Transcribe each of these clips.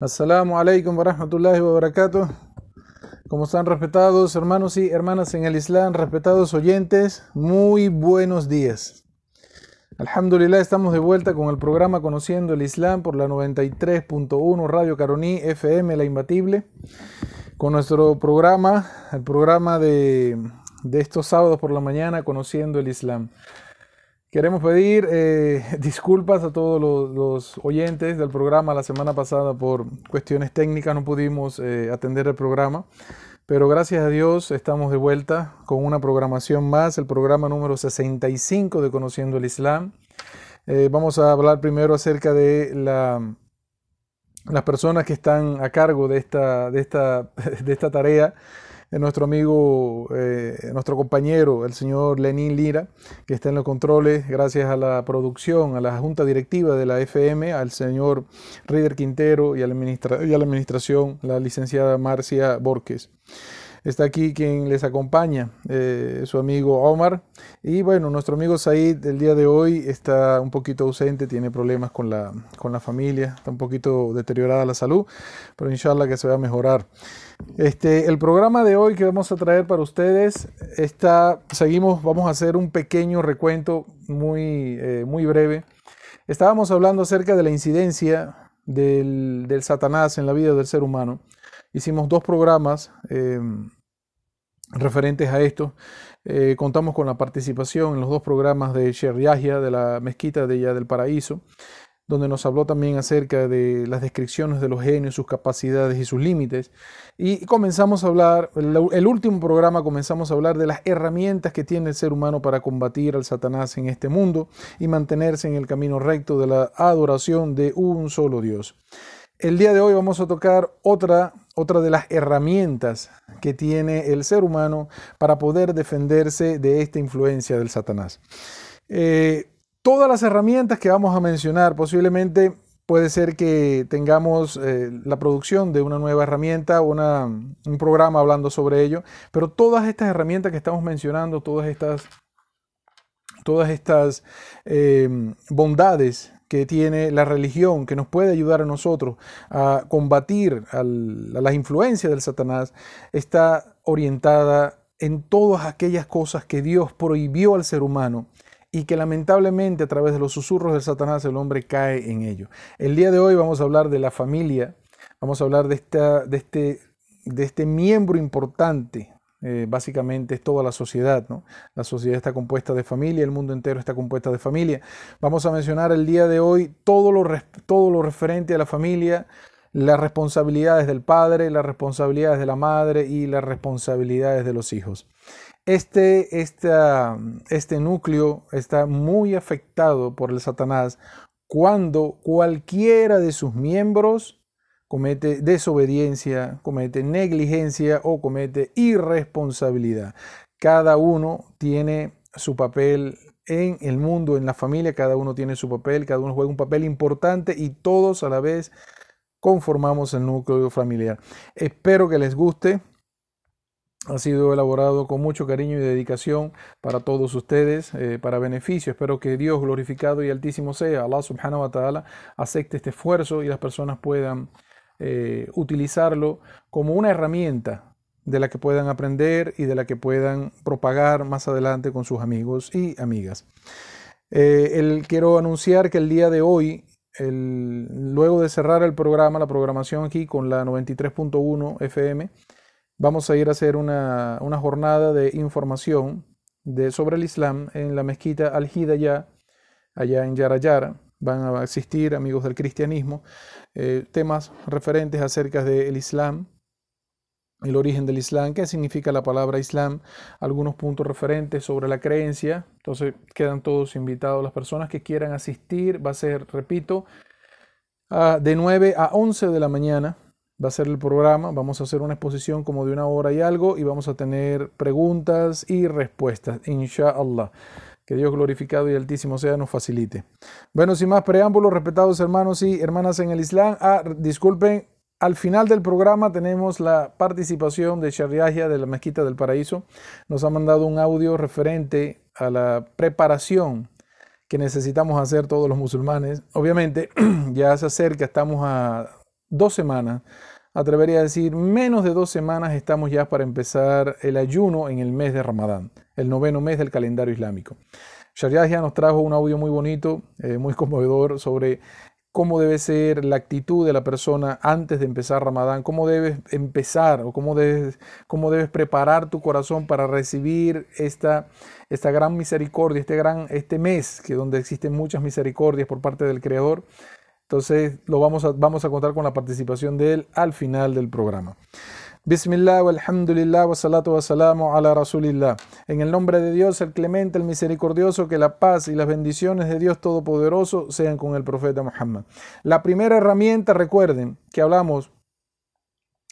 Assalamu alaikum wa rahmatullahi wa barakatuh. ¿Cómo están respetados hermanos y hermanas en el Islam, respetados oyentes? Muy buenos días. Alhamdulillah, estamos de vuelta con el programa Conociendo el Islam por la 93.1 Radio Caroní FM La Imbatible. Con nuestro programa, el programa de estos sábados por la mañana, Conociendo el Islam. Queremos pedir eh, disculpas a todos los, oyentes del programa. La semana pasada por cuestiones técnicas no pudimos eh, atender el programa, pero gracias a Dios estamos de vuelta con una programación más, el programa número 65 de Conociendo el Islam. Eh, vamos a hablar primero acerca de la, las personas que están a cargo de esta, de esta, de esta tarea nuestro amigo, eh, nuestro compañero, el señor Lenín Lira, que está en los controles, gracias a la producción, a la junta directiva de la FM, al señor Rider Quintero y a la, y a la administración, la licenciada Marcia Borges. Está aquí quien les acompaña, eh, su amigo Omar. Y bueno, nuestro amigo Said el día de hoy está un poquito ausente, tiene problemas con la, con la familia, está un poquito deteriorada la salud, pero inshallah que se va a mejorar. Este, el programa de hoy que vamos a traer para ustedes está, seguimos, vamos a hacer un pequeño recuento muy, eh, muy breve. Estábamos hablando acerca de la incidencia del, del Satanás en la vida del ser humano hicimos dos programas eh, referentes a esto. Eh, contamos con la participación en los dos programas de Sher de la mezquita de Ya del Paraíso, donde nos habló también acerca de las descripciones de los genios, sus capacidades y sus límites. Y comenzamos a hablar, el último programa comenzamos a hablar de las herramientas que tiene el ser humano para combatir al Satanás en este mundo y mantenerse en el camino recto de la adoración de un solo Dios. El día de hoy vamos a tocar otra, otra de las herramientas que tiene el ser humano para poder defenderse de esta influencia del Satanás. Eh, todas las herramientas que vamos a mencionar posiblemente puede ser que tengamos eh, la producción de una nueva herramienta, un programa hablando sobre ello, pero todas estas herramientas que estamos mencionando, todas estas, todas estas eh, bondades que tiene la religión, que nos puede ayudar a nosotros a combatir a las influencias del Satanás, está orientada en todas aquellas cosas que Dios prohibió al ser humano y que lamentablemente a través de los susurros del Satanás el hombre cae en ello. El día de hoy vamos a hablar de la familia, vamos a hablar de, esta, de, este, de este miembro importante eh, básicamente es toda la sociedad. ¿no? La sociedad está compuesta de familia, el mundo entero está compuesto de familia. Vamos a mencionar el día de hoy todo lo, todo lo referente a la familia, las responsabilidades del padre, las responsabilidades de la madre y las responsabilidades de los hijos. Este, este núcleo está muy afectado por el Satanás cuando cualquiera de sus miembros comete desobediencia, comete negligencia o comete irresponsabilidad. Cada uno tiene su papel en el mundo, en la familia, cada uno tiene su papel, cada uno juega un papel importante y todos a la vez conformamos el núcleo familiar. Espero que les guste. Ha sido elaborado con mucho cariño y dedicación para todos ustedes, eh, para beneficio. Espero que Dios glorificado y altísimo sea, Allah subhanahu wa ta'ala, acepte este esfuerzo y las personas puedan eh, utilizarlo como una herramienta de la que puedan aprender y de la que puedan propagar más adelante con sus amigos y amigas. Eh, quiero anunciar que el día de hoy, luego de cerrar el programa, la programación aquí con la 93.1 FM, vamos a ir a hacer una, jornada de información sobre el Islam en la mezquita Al-Hidayah, allá en Yarayara. Van a asistir amigos del cristianismo eh, temas referentes acerca del Islam, el origen del Islam, qué significa la palabra Islam, algunos puntos referentes sobre la creencia. Entonces quedan todos invitados las personas que quieran asistir. Va a ser, repito, de 9 a 11 de la mañana. Va a ser el programa, vamos a hacer una exposición como de una hora y algo y vamos a tener preguntas y respuestas, inshallah. Que Dios glorificado y altísimo sea nos facilite. Bueno, sin más preámbulos, respetados hermanos y hermanas en el Islam. Ah, disculpen, al final del programa tenemos la participación de Shariahia de la Mezquita del Paraíso. Nos ha mandado un audio referente a la preparación que necesitamos hacer todos los musulmanes. Obviamente, ya se acerca, estamos a dos semanas, atrevería a decir menos de dos semanas estamos ya para empezar el ayuno en el mes de Ramadán, el noveno mes del calendario islámico. Sharia ya nos trajo un audio muy bonito, eh, muy conmovedor sobre cómo debe ser la actitud de la persona antes de empezar Ramadán, cómo debes empezar o cómo debes, cómo debes preparar tu corazón para recibir esta, esta gran misericordia, este, gran, este mes que donde existen muchas misericordias por parte del Creador. Entonces lo vamos a, vamos a contar con la participación de él al final del programa. Bismillah, alhamdulillah, wa salatu wa salamu ala rasulillah. En el nombre de Dios, el clemente, el misericordioso, que la paz y las bendiciones de Dios Todopoderoso sean con el profeta Muhammad. La primera herramienta, recuerden que hablamos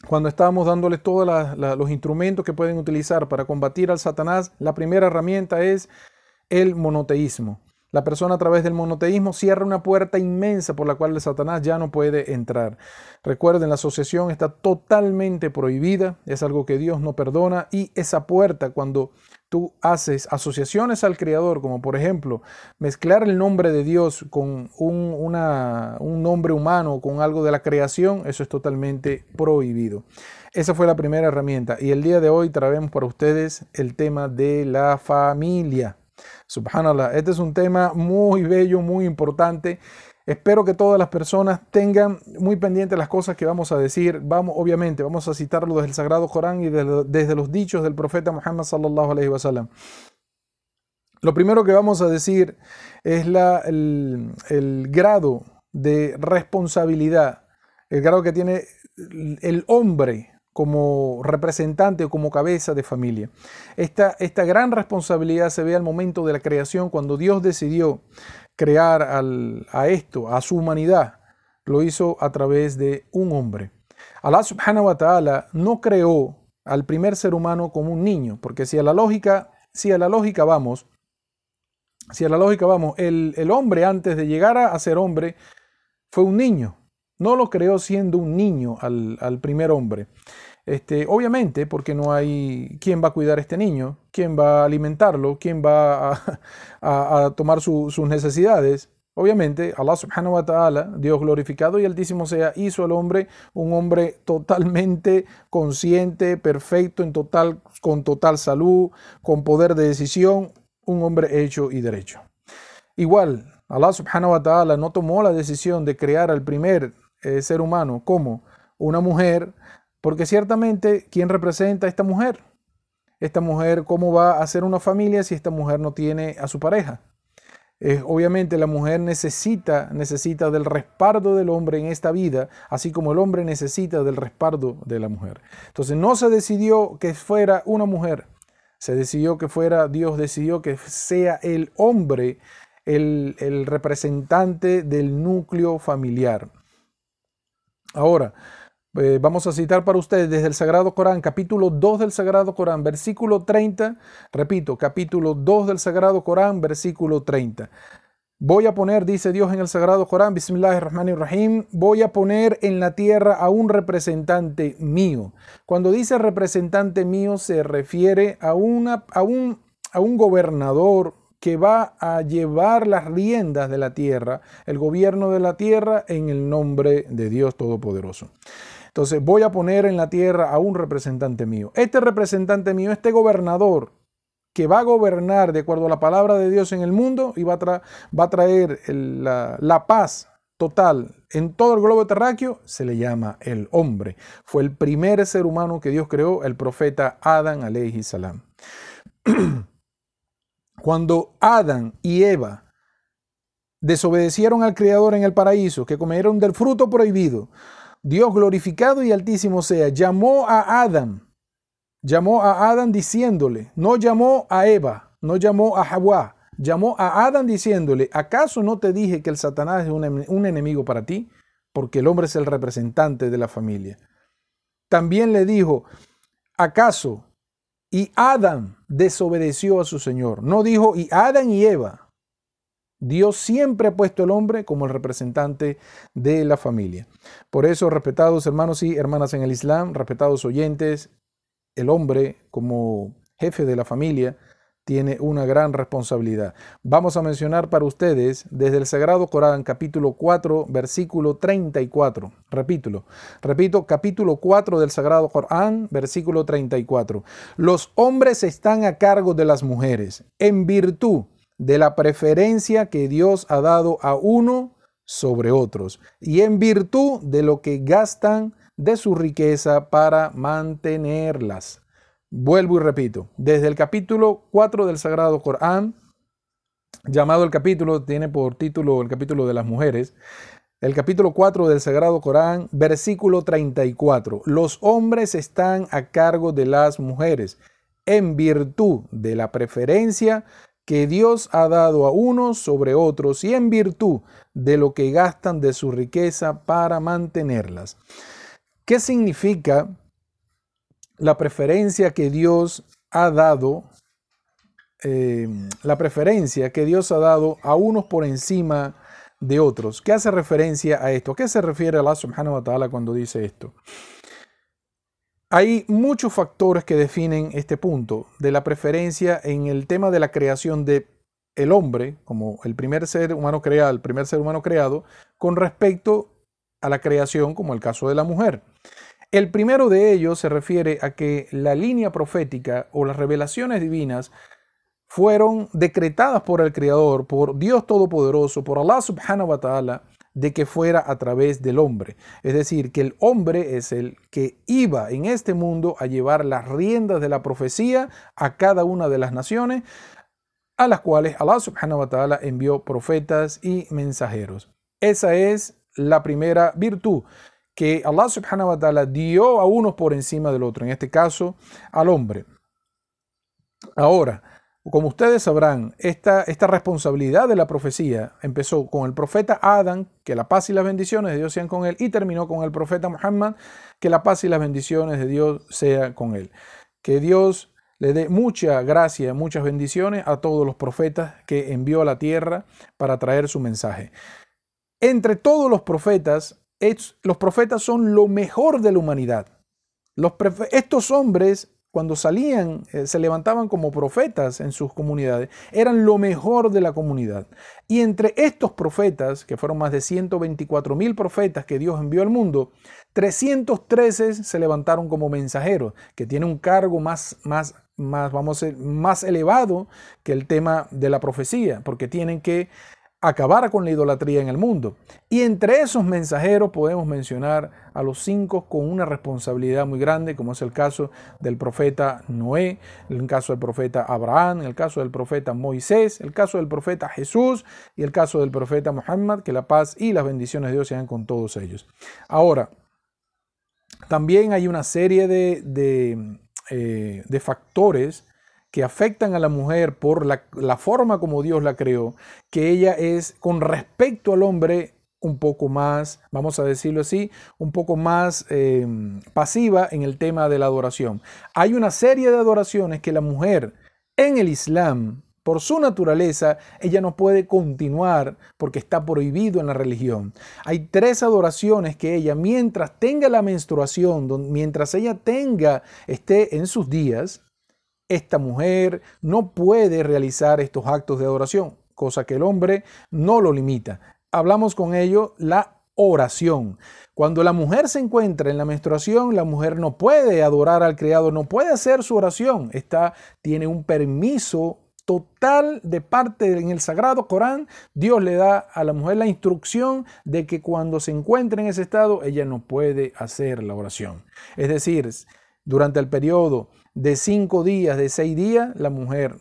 cuando estábamos dándoles todos los instrumentos que pueden utilizar para combatir al Satanás, la primera herramienta es el monoteísmo. La persona a través del monoteísmo cierra una puerta inmensa por la cual Satanás ya no puede entrar. Recuerden, la asociación está totalmente prohibida, es algo que Dios no perdona y esa puerta cuando tú haces asociaciones al Creador, como por ejemplo mezclar el nombre de Dios con un, nombre humano, con algo de la creación, eso es totalmente prohibido. Esa fue la primera herramienta y el día de hoy traemos para ustedes el tema de la familia. Subhanallah, este es un tema muy bello, muy importante. Espero que todas las personas tengan muy pendientes las cosas que vamos a decir. Vamos, obviamente, vamos a citarlo desde el Sagrado Corán y desde los dichos del profeta Muhammad sallallahu alaihi wasallam. Lo primero que vamos a decir es la, el, el grado de responsabilidad, el grado que tiene el hombre como representante o como cabeza de familia. Esta, esta gran responsabilidad se ve al momento de la creación, cuando Dios decidió crear a esto, a su humanidad, lo hizo a través de un hombre. Allah subhanahu wa ta'ala no creó al primer ser humano como un niño, porque si a la lógica, si a la lógica vamos, si a la lógica vamos, el, el hombre antes de llegar a ser hombre fue un niño. No lo creó siendo un niño al, al primer hombre. Este, obviamente, porque no hay quién va a cuidar a este niño, quién va a alimentarlo, quién va a, tomar sus necesidades. Obviamente, Allah subhanahu wa ta'ala, Dios glorificado y altísimo sea, hizo al hombre un hombre totalmente consciente, perfecto, en total, con total salud, con poder de decisión, un hombre hecho y derecho. Igual, Allah subhanahu wa ta'ala no tomó la decisión de crear al primer eh, ser humano como una mujer porque ciertamente, ¿quién representa a esta mujer? Esta mujer, ¿cómo va a hacer una familia si esta mujer no tiene a su pareja? obviamente la mujer necesita, necesita del respaldo del hombre en esta vida, así como el hombre necesita del respaldo de la mujer. Entonces no se decidió que fuera una mujer, se decidió que fuera, Dios decidió que sea el hombre el, el representante del núcleo familiar. Ahora, eh, vamos a citar para ustedes desde el Sagrado Corán, capítulo 2 del Sagrado Corán, versículo 30. Repito, capítulo 2 del Sagrado Corán, versículo 30. Voy a poner, dice Dios en el Sagrado Corán, Bismillahirrahmanirrahim, voy a poner en la tierra a un representante mío. Cuando dice representante mío se refiere a, una, a, un, a un gobernador que va a llevar las riendas de la tierra, el gobierno de la tierra en el nombre de Dios Todopoderoso. Entonces voy a poner en la tierra a un representante mío. Este representante mío, este gobernador que va a gobernar de acuerdo a la palabra de Dios en el mundo y va a, traer la, la paz total en todo el globo terráqueo, se le llama el hombre. Fue el primer ser humano que Dios creó, el profeta Adán alayhi salam. Cuando Adán y Eva desobedecieron al Creador en el paraíso, que comieron del fruto prohibido, Dios glorificado y altísimo sea, llamó a Adán, llamó a Adán diciéndole, no llamó a Eva, no llamó a Hawa, llamó a Adán diciéndole, ¿acaso no te dije que el Satanás es un, enemigo para ti? Porque el hombre es el representante de la familia. También le dijo, ¿acaso? Y Adán desobedeció a su Señor. No dijo, y Adán y Eva. Dios siempre ha puesto al hombre como el representante de la familia. Por eso, respetados hermanos y hermanas en el Islam, respetados oyentes, el hombre como jefe de la familia tiene una gran responsabilidad. Vamos a mencionar para ustedes desde el Sagrado Corán, capítulo 4, versículo 34. Repítelo. Repito, capítulo 4 del Sagrado Corán, versículo 34. Los hombres están a cargo de las mujeres en virtud de la preferencia que Dios ha dado a uno sobre otros y en virtud de lo que gastan de su riqueza para mantenerlas. Vuelvo y repito, desde el capítulo 4 del Sagrado Corán, llamado el capítulo, tiene por título el capítulo de las mujeres, el capítulo 4 del Sagrado Corán, versículo 34. Los hombres están a cargo de las mujeres en virtud de la preferencia que Dios ha dado a unos sobre otros y en virtud de lo que gastan de su riqueza para mantenerlas. ¿Qué significa la preferencia que Dios ha dado, eh, la preferencia que Dios ha dado a unos por encima de otros. ¿Qué hace referencia a esto? ¿A qué se refiere Allah subhanahu wa ta'ala cuando dice esto? Hay muchos factores que definen este punto de la preferencia en el tema de la creación de el hombre como el primer ser humano creado, el primer ser humano creado, con respecto a la creación como el caso de la mujer. El primero de ellos se refiere a que la línea profética o las revelaciones divinas fueron decretadas por el Creador, por Dios Todopoderoso, por Allah subhanahu wa ta'ala, de que fuera a través del hombre. Es decir, que el hombre es el que iba en este mundo a llevar las riendas de la profecía a cada una de las naciones, a las cuales Allah subhanahu wa ta'ala envió profetas y mensajeros. Esa es la primera virtud que Allah subhanahu wa ta'ala dio a unos por encima del otro, en este caso al hombre. Ahora, como ustedes sabrán, esta, responsabilidad de la profecía empezó con el profeta Adán, que la paz y las bendiciones de Dios sean con él, y terminó con el profeta Muhammad, que la paz y las bendiciones de Dios sean con él. Que Dios le dé mucha gracia, muchas bendiciones a todos los profetas que envió a la tierra para traer su mensaje. Entre todos los profetas, los profetas son lo mejor de la humanidad. Estos hombres, cuando salían, eh, se levantaban como profetas en sus comunidades, eran lo mejor de la comunidad. Y entre estos profetas, que fueron más de 124 mil profetas que Dios envió al mundo, 313 se levantaron como mensajeros, que tiene un cargo más, más, más, vamos a más elevado que el tema de la profecía, porque tienen que acabar con la idolatría en el mundo. Y entre esos mensajeros podemos mencionar a los cinco con una responsabilidad muy grande, como es el caso del profeta Noé, el caso del profeta Abraham, el caso del profeta Moisés, el caso del profeta Jesús y el caso del profeta Muhammad, que la paz y las bendiciones de Dios sean con todos ellos. Ahora, también hay una serie de, de, eh, de factores que afectan a la mujer por la, forma como Dios la creó, que ella es con respecto al hombre un poco más, vamos a decirlo así, un poco más em, pasiva en el tema de la adoración. Hay una serie de adoraciones que la mujer en el Islam, por su naturaleza, ella no puede continuar porque está prohibido en la religión. Hay tres adoraciones que ella, mientras tenga la menstruación, mientras ella tenga, esté en sus días, esta mujer no puede realizar estos actos de adoración, cosa que el hombre no lo limita. Hablamos con ello la oración. Cuando la mujer se encuentra en la menstruación, la mujer no puede adorar al Creador, no puede hacer su oración. Esta tiene un permiso total de parte en el Sagrado Corán. Dios le da a la mujer la instrucción de que cuando se encuentre en ese estado, ella no puede hacer la oración. Es decir, durante el periodo de cinco días, de seis días, la mujer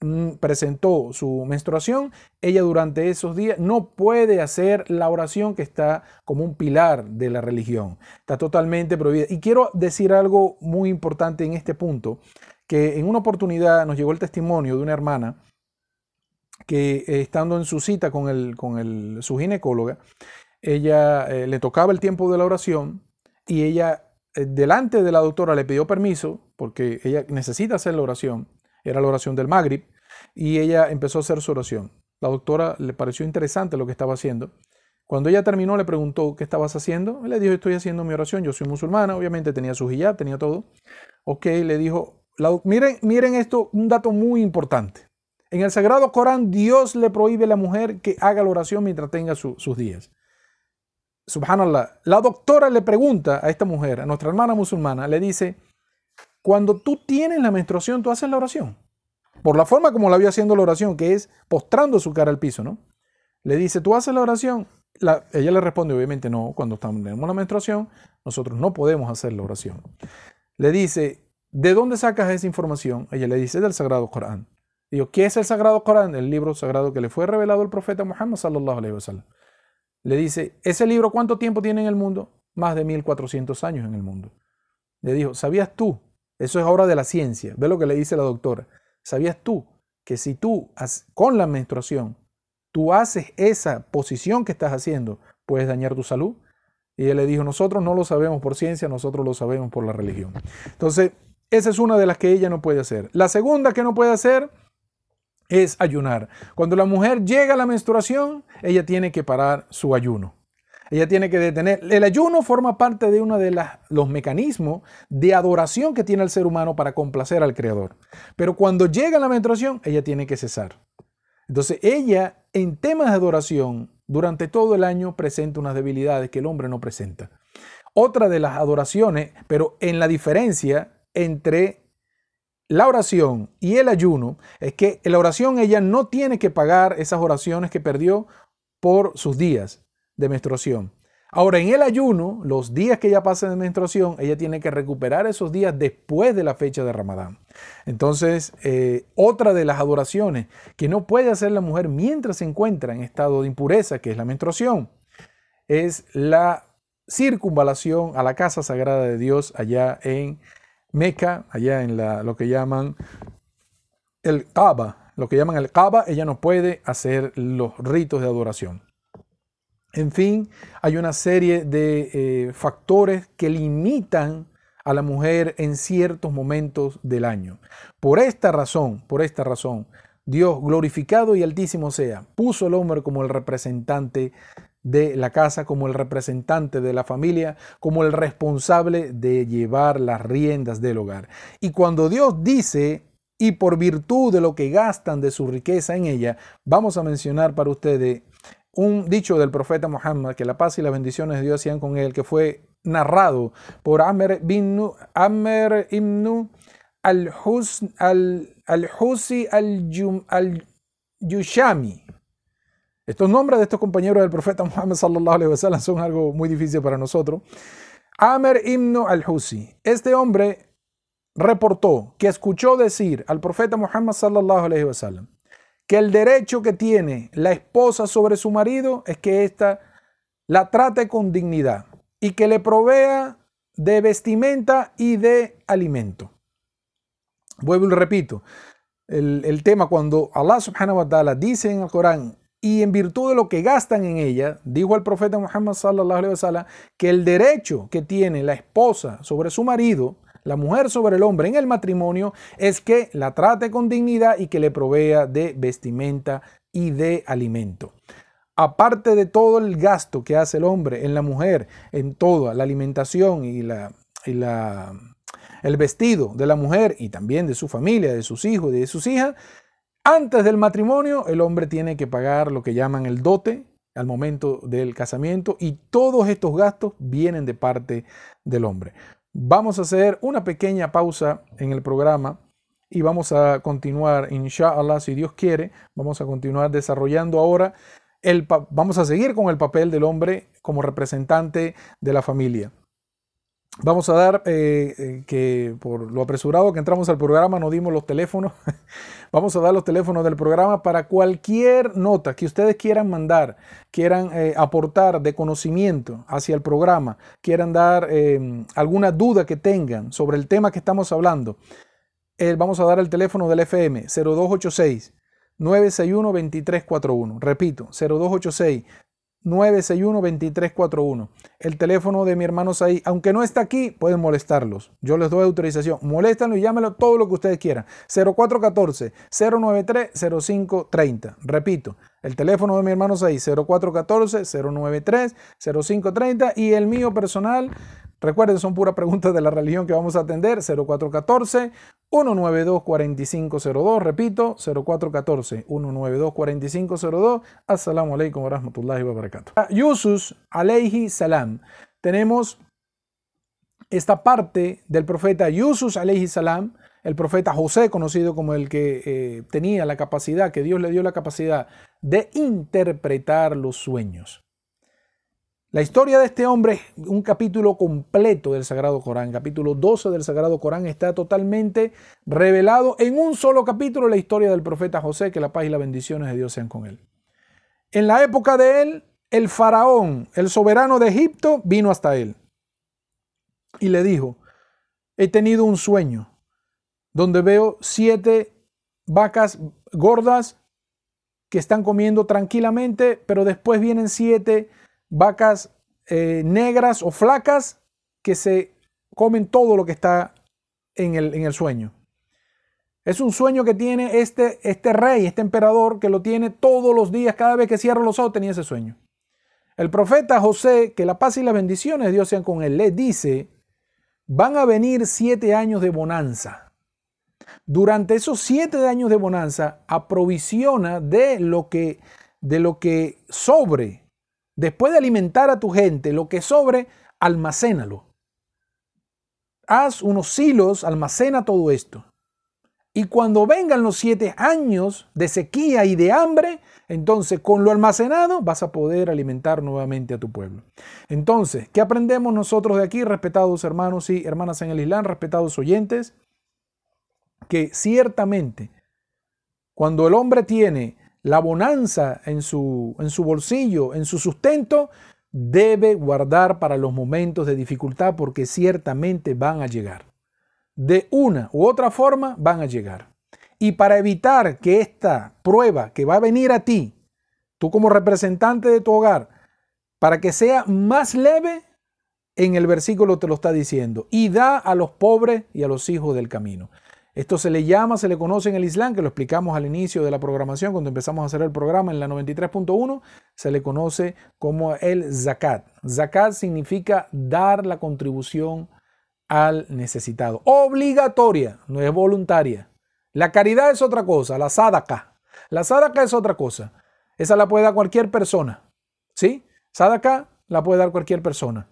mm, presentó su menstruación, ella durante esos días no puede hacer la oración que está como un pilar de la religión. Está totalmente prohibida. Y quiero decir algo muy importante en este punto, que en una oportunidad nos llegó el testimonio de una hermana que eh, estando en su cita con, el, con su ginecóloga, ella eh, le tocaba el tiempo de la oración y ella eh, delante de la doctora le pidió permiso porque ella necesita hacer la oración. Era la oración del Magrib y ella empezó a hacer su oración. La doctora le pareció interesante lo que estaba haciendo. Cuando ella terminó le preguntó, ¿qué estabas haciendo? Le dijo, estoy haciendo mi oración, yo soy musulmana, obviamente tenía su hijab, tenía todo. Ok, le dijo, miren, miren esto, un dato muy importante. En el Sagrado Corán, Dios le prohíbe a la mujer que haga la oración mientras tenga sus días. Subhanallah. La doctora le pregunta a esta mujer, a nuestra hermana musulmana, le dice, cuando tú tienes la menstruación, tú haces la oración. Por la forma como la vio haciendo la oración, que es postrando su cara al piso, ¿no? Le dice, ¿tú haces la oración? ella le responde, obviamente no, cuando tenemos la menstruación, nosotros no podemos hacer la oración. Le dice, ¿de dónde sacas esa información? Ella le dice, del Sagrado Corán. Digo, ¿qué es el Sagrado Corán? El libro sagrado que le fue revelado al profeta Muhammad sallallahu alaihi wasallam. Le dice, ¿ese libro cuánto tiempo tiene en el mundo? Más de 1400 años en el mundo. Le dijo, ¿sabías tú? Eso es obra de la ciencia. Ve lo que le dice la doctora. ¿Sabías tú que si tú con la menstruación tú haces esa posición que estás haciendo, puedes dañar tu salud? Y él le dijo, nosotros no lo sabemos por ciencia, nosotros lo sabemos por la religión. Entonces, esa es una de las que ella no puede hacer. La segunda que no puede hacer es ayunar. Cuando la mujer llega a la menstruación, ella tiene que parar su ayuno. Ella tiene que detener. El ayuno forma parte de uno de los mecanismos de adoración que tiene el ser humano para complacer al Creador. Pero cuando llega la menstruación, ella tiene que cesar. Entonces ella, en temas de adoración, durante todo el año presenta unas debilidades que el hombre no presenta. Otra de las adoraciones, pero en la diferencia entre la oración y el ayuno es que la oración ella no tiene que pagar esas oraciones que perdió por sus días de menstruación. Ahora, en el ayuno, los días que ella pasa de menstruación, ella tiene que recuperar esos días después de la fecha de Ramadán. Entonces, eh, otra de las adoraciones que no puede hacer la mujer mientras se encuentra en estado de impureza, que es la menstruación, es la circunvalación a la casa sagrada de Dios allá en Meca, allá en la, lo que llaman el Kaaba, lo que llaman el Kaaba, ella no puede hacer los ritos de adoración. En fin, hay una serie de eh, factores que limitan a la mujer en ciertos momentos del año. Por esta razón, por esta razón, Dios glorificado y altísimo sea, puso al hombre como el representante de la casa, como el representante de la familia, como el responsable de llevar las riendas del hogar. Y cuando Dios dice, y por virtud de lo que gastan de su riqueza en ella, vamos a mencionar para ustedes un dicho del profeta Muhammad, que la paz y las bendiciones de Dios sean con él, que fue narrado por Amer, bin, ibn al-Husi al-Yushami. Estos nombres de estos compañeros del profeta Muhammad sallallahu alaihi wasallam son algo muy difícil para nosotros. Amer ibn al-Husi. Este hombre reportó que escuchó decir al profeta Muhammad sallallahu alaihi wasallam que el derecho que tiene la esposa sobre su marido es que ésta la trate con dignidad y que le provea de vestimenta y de alimento. Vuelvo y repito, el, el tema cuando Allah subhanahu wa ta'ala dice en el Corán y en virtud de lo que gastan en ella, dijo el profeta Muhammad sallallahu alaihi wasallam que el derecho que tiene la esposa sobre su marido, la mujer sobre el hombre en el matrimonio, es que la trate con dignidad y que le provea de vestimenta y de alimento. Aparte de todo el gasto que hace el hombre en la mujer, en toda la alimentación y la, el vestido de la mujer y también de su familia, de sus hijos y de sus hijas, antes del matrimonio, el hombre tiene que pagar lo que llaman el dote al momento del casamiento y todos estos gastos vienen de parte del hombre. Vamos a hacer una pequeña pausa en el programa y vamos a continuar, inshallah, si Dios quiere, vamos a continuar desarrollando ahora, el, vamos a seguir con el papel del hombre como representante de la familia. Vamos a dar, eh, eh, que por lo apresurado que entramos al programa, no dimos los teléfonos. Vamos a dar los teléfonos del programa para cualquier nota que ustedes quieran mandar, quieran eh, aportar de conocimiento hacia el programa, quieran dar alguna duda que tengan sobre el tema que estamos hablando. vamos a dar el teléfono del FM 0286 961 2341. Repito, 0286 961-2341. El teléfono de mi hermano ahí, aunque no está aquí, pueden molestarlos. Yo les doy autorización. Moléstanlo y llámenlo todo lo que ustedes quieran. 0414-093-0530. Repito, el teléfono de mi hermano ahí, 0414-093-0530 y el mío personal. Recuerden, son puras preguntas de la religión que vamos a atender. 0414 192-4502, repito, 0414-192-4502. Assalamu alaikum wa rahmatullahi wa barakatuh. Yusuf alayhi salam. Tenemos esta parte del profeta Yusuf alayhi salam, el profeta José, conocido como el que eh, tenía la capacidad, que Dios le dio la capacidad de interpretar los sueños. La historia de este hombre un capítulo completo del Sagrado Corán. Capítulo 12 del Sagrado Corán está totalmente revelado en un solo capítulo la historia del profeta José, que la paz y las bendiciones de Dios sean con él. En la época de él, el faraón, el soberano de Egipto, vino hasta él y le dijo, he tenido un sueño donde veo siete vacas gordas que están comiendo tranquilamente, pero después vienen siete vacas eh, negras o flacas que se comen todo lo que está en el, en el sueño. Es un sueño que tiene este, este rey, este emperador, que lo tiene todos los días, cada vez que cierra los ojos tenía ese sueño. El profeta José, que la paz y las bendiciones de Dios sean con él, le dice, van a venir siete años de bonanza. Durante esos siete años de bonanza, aprovisiona de lo que, de lo que sobre Después de alimentar a tu gente, lo que sobre, almacénalo. Haz unos hilos, almacena todo esto. Y cuando vengan los siete años de sequía y de hambre, entonces con lo almacenado vas a poder alimentar nuevamente a tu pueblo. Entonces, ¿qué aprendemos nosotros de aquí, respetados hermanos y hermanas en el Islam, respetados oyentes? Que ciertamente, cuando el hombre tiene la bonanza en su, en su bolsillo, en su sustento, debe guardar para los momentos de dificultad porque ciertamente van a llegar. De una u otra forma van a llegar. Y para evitar que esta prueba que va a venir a ti, tú como representante de tu hogar, para que sea más leve, en el versículo te lo está diciendo, y da a los pobres y a los hijos del camino. Esto se le llama, se le conoce en el Islam, que lo explicamos al inicio de la programación, cuando empezamos a hacer el programa en la 93.1, se le conoce como el zakat. Zakat significa dar la contribución al necesitado. Obligatoria, no es voluntaria. La caridad es otra cosa, la sadaka. La sadaka es otra cosa. Esa la puede dar cualquier persona. ¿Sí? Sadaka la puede dar cualquier persona.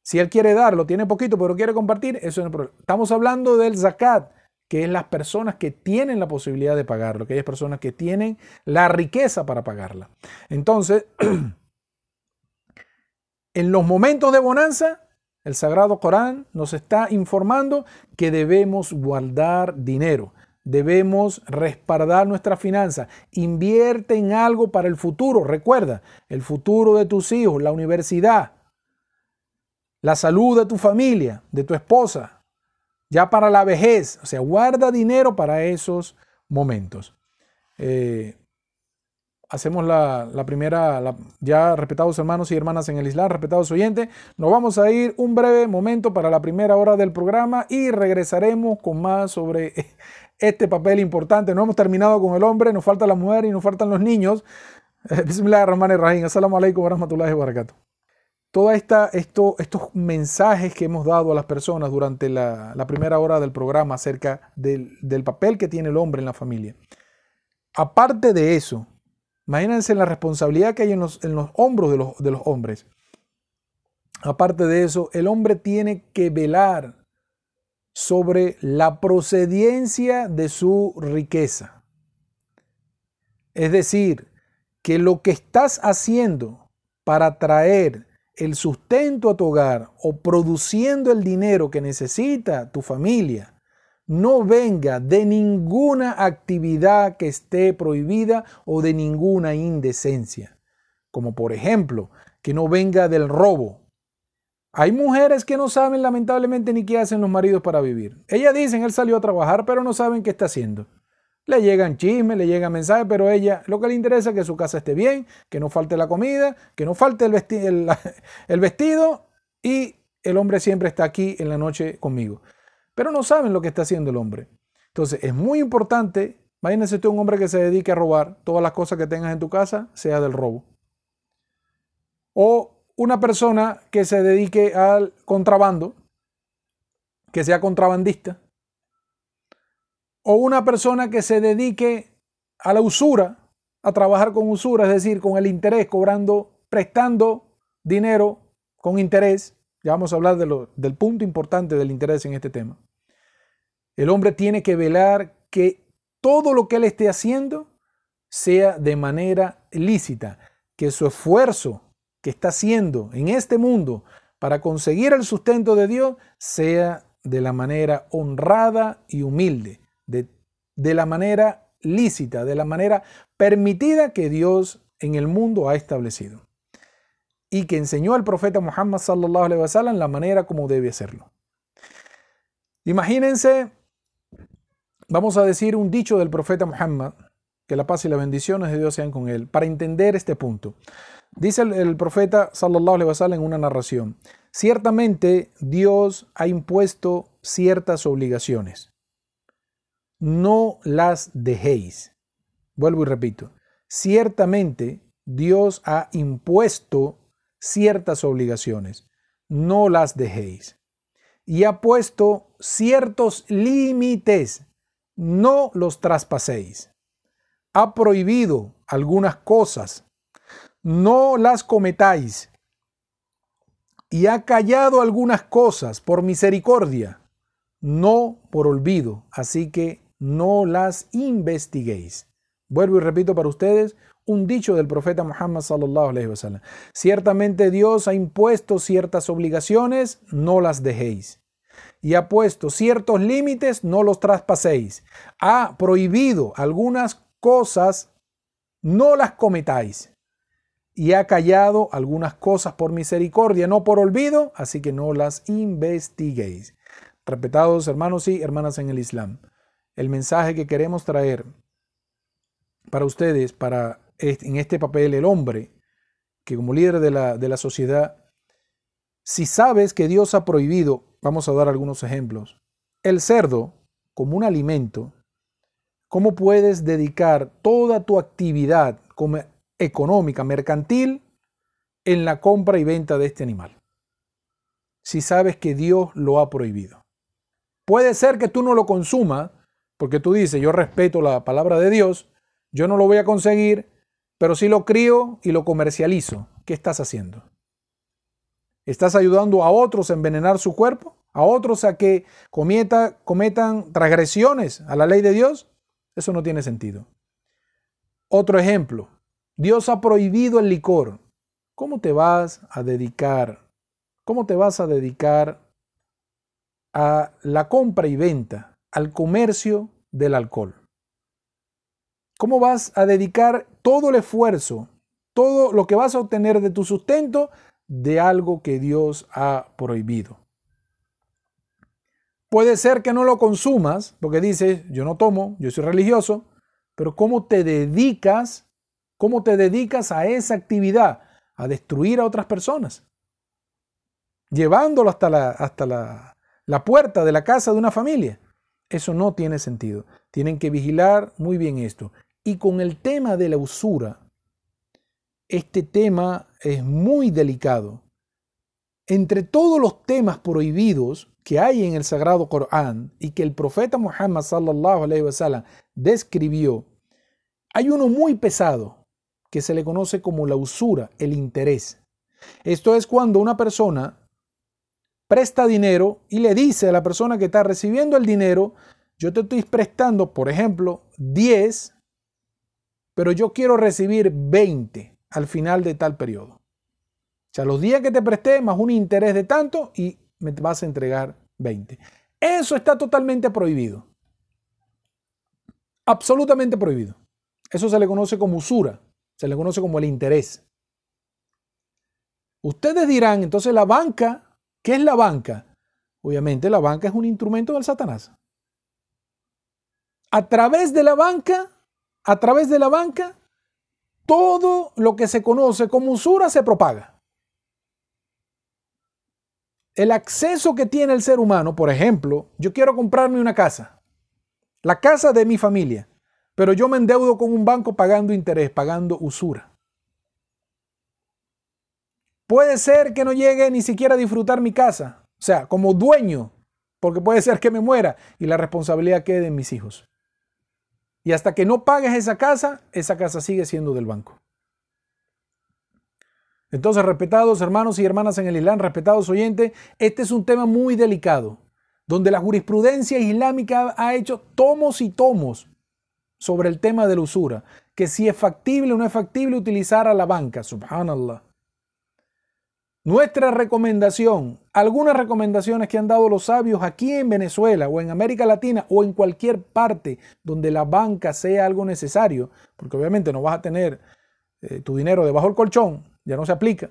Si él quiere dar, lo tiene poquito, pero quiere compartir, eso no es problema. Estamos hablando del zakat que es las personas que tienen la posibilidad de pagarlo, aquellas personas que tienen la riqueza para pagarla. Entonces, en los momentos de bonanza, el Sagrado Corán nos está informando que debemos guardar dinero, debemos respaldar nuestra finanza, invierte en algo para el futuro, recuerda, el futuro de tus hijos, la universidad, la salud de tu familia, de tu esposa, ya para la vejez, o sea, guarda dinero para esos momentos. Eh, hacemos la, primera, ya respetados hermanos y hermanas en el Islam, respetados oyentes, nos vamos a ir un breve momento para la primera hora del programa y regresaremos con más sobre este papel importante. No hemos terminado con el hombre, nos falta la mujer y nos faltan los niños. Bismillahirrahmanirrahim. Assalamu alaikum wa rahmatullahi todos esto, estos mensajes que hemos dado a las personas durante la, primera hora del programa acerca del, papel que tiene el hombre en la familia. Aparte de eso, imagínense la responsabilidad que hay en los, hombros de los, de los hombres. Aparte de eso, el hombre tiene que velar sobre la procedencia de su riqueza. Es decir, que lo que estás haciendo para traer el sustento a tu hogar o produciendo el dinero que necesita tu familia no venga de ninguna actividad que esté prohibida o de ninguna indecencia. Como por ejemplo, que no venga del robo. Hay mujeres que no saben lamentablemente ni qué hacen los maridos para vivir. Ellas dicen, él salió a trabajar, pero no saben qué está haciendo. Le llegan chismes, le llegan mensajes, pero ella lo que le interesa es que su casa esté bien, que no falte la comida, que no falte el, el, vestido y el hombre siempre está aquí en la noche conmigo. Pero no saben lo que está haciendo el hombre. Entonces es muy importante, imagínese usted un hombre que se dedique a robar todas las cosas que tengas en tu casa, sea del robo. O una persona que se dedique al contrabando, que sea contrabandista o una persona que se dedique a la usura, a trabajar con usura, es decir, con el interés, cobrando, prestando dinero con interés. Ya vamos a hablar del punto importante del interés en este tema. El hombre tiene que velar que todo lo que él esté haciendo sea de manera lícita, que su esfuerzo que está haciendo en este mundo para conseguir el sustento de Dios sea de la manera honrada y humilde, de, la manera lícita, de la manera permitida que Dios en el mundo ha establecido y que enseñó al profeta Muhammad sallallahu alaihi wasallam la manera como debe hacerlo. Imagínense, vamos a decir un dicho del profeta Muhammad, que la paz y las bendiciones de Dios sean con él, para entender este punto. Dice el, profeta sallallahu alaihi wasallam en una narración: Ciertamente Dios ha impuesto ciertas obligaciones. No las dejéis. Vuelvo y repito. Ciertamente Dios ha impuesto ciertas obligaciones. No las dejéis. Y ha puesto ciertos límites. No los traspaséis. Ha prohibido algunas cosas. No las cometáis y ha callado algunas cosas por misericordia, no por olvido, así que no las investiguéis. Vuelvo y repito para ustedes un dicho del profeta Muhammad sallallahu alaihi wasallam. Ciertamente Dios ha impuesto ciertas obligaciones, no las dejéis. Y ha puesto ciertos límites, no los traspaséis. Ha prohibido algunas cosas, no las cometáis y ha callado algunas cosas por misericordia, no por olvido, así que no las investiguéis. Respetados hermanos y hermanas en el Islam, el mensaje que queremos traer para ustedes, para en este papel el hombre, que como líder de la, de la sociedad, si sabes que Dios ha prohibido, vamos a dar algunos ejemplos, el cerdo como un alimento, ¿cómo puedes dedicar toda tu actividad económica, mercantil, en la compra y venta de este animal. Si sabes que Dios lo ha prohibido. Puede ser que tú no lo consumas, porque tú dices, yo respeto la palabra de Dios, yo no lo voy a conseguir, pero si lo crío y lo comercializo. ¿Qué estás haciendo? ¿Estás ayudando a otros a envenenar su cuerpo? ¿A otros a que cometa, cometan transgresiones a la ley de Dios? Eso no tiene sentido. Otro ejemplo, Dios ha prohibido el licor. ¿Cómo te vas a dedicar? ¿Cómo te vas a dedicar a la compra y venta, al comercio del alcohol? ¿Cómo vas a dedicar todo el esfuerzo, todo lo que vas a obtener de tu sustento de algo que Dios ha prohibido? Puede ser que no lo consumas, porque dices, yo no tomo, yo soy religioso, pero ¿cómo te dedicas ¿Cómo te dedicas a esa actividad? A destruir a otras personas. Llevándolo hasta la, hasta la, la puerta de la casa de una familia. Eso no tiene sentido. Tienen que vigilar muy bien esto. Y con el tema de la usura, este tema es muy delicado. Entre todos los temas prohibidos que hay en el Sagrado Corán y que el profeta Muhammad sallallahu alaihi wasallam describió, hay uno muy pesado que se le conoce como la usura, el interés. Esto es cuando una persona presta dinero y le dice a la persona que está recibiendo el dinero, yo te estoy prestando, por ejemplo, 10, pero yo quiero recibir 20 al final de tal periodo. O sea, los días que te presté más un interés de tanto y me vas a entregar 20. Eso está totalmente prohibido. Absolutamente prohibido. Eso se le conoce como usura. Se le conoce como el interés. Ustedes dirán, entonces la banca, ¿qué es la banca? Obviamente la banca es un instrumento del Satanás. A través de la banca, a través de la banca, todo lo que se conoce como usura se propaga. El acceso que tiene el ser humano, por ejemplo, yo quiero comprarme una casa, la casa de mi familia pero yo me endeudo con un banco pagando interés, pagando usura. Puede ser que no llegue ni siquiera a disfrutar mi casa, o sea, como dueño, porque puede ser que me muera y la responsabilidad quede en mis hijos. Y hasta que no pagues esa casa, esa casa sigue siendo del banco. Entonces, respetados hermanos y hermanas en el Islam, respetados oyentes, este es un tema muy delicado, donde la jurisprudencia islámica ha hecho tomos y tomos sobre el tema de la usura, que si es factible o no es factible utilizar a la banca, subhanallah. Nuestra recomendación, algunas recomendaciones que han dado los sabios aquí en Venezuela o en América Latina o en cualquier parte donde la banca sea algo necesario, porque obviamente no vas a tener eh, tu dinero debajo del colchón, ya no se aplica.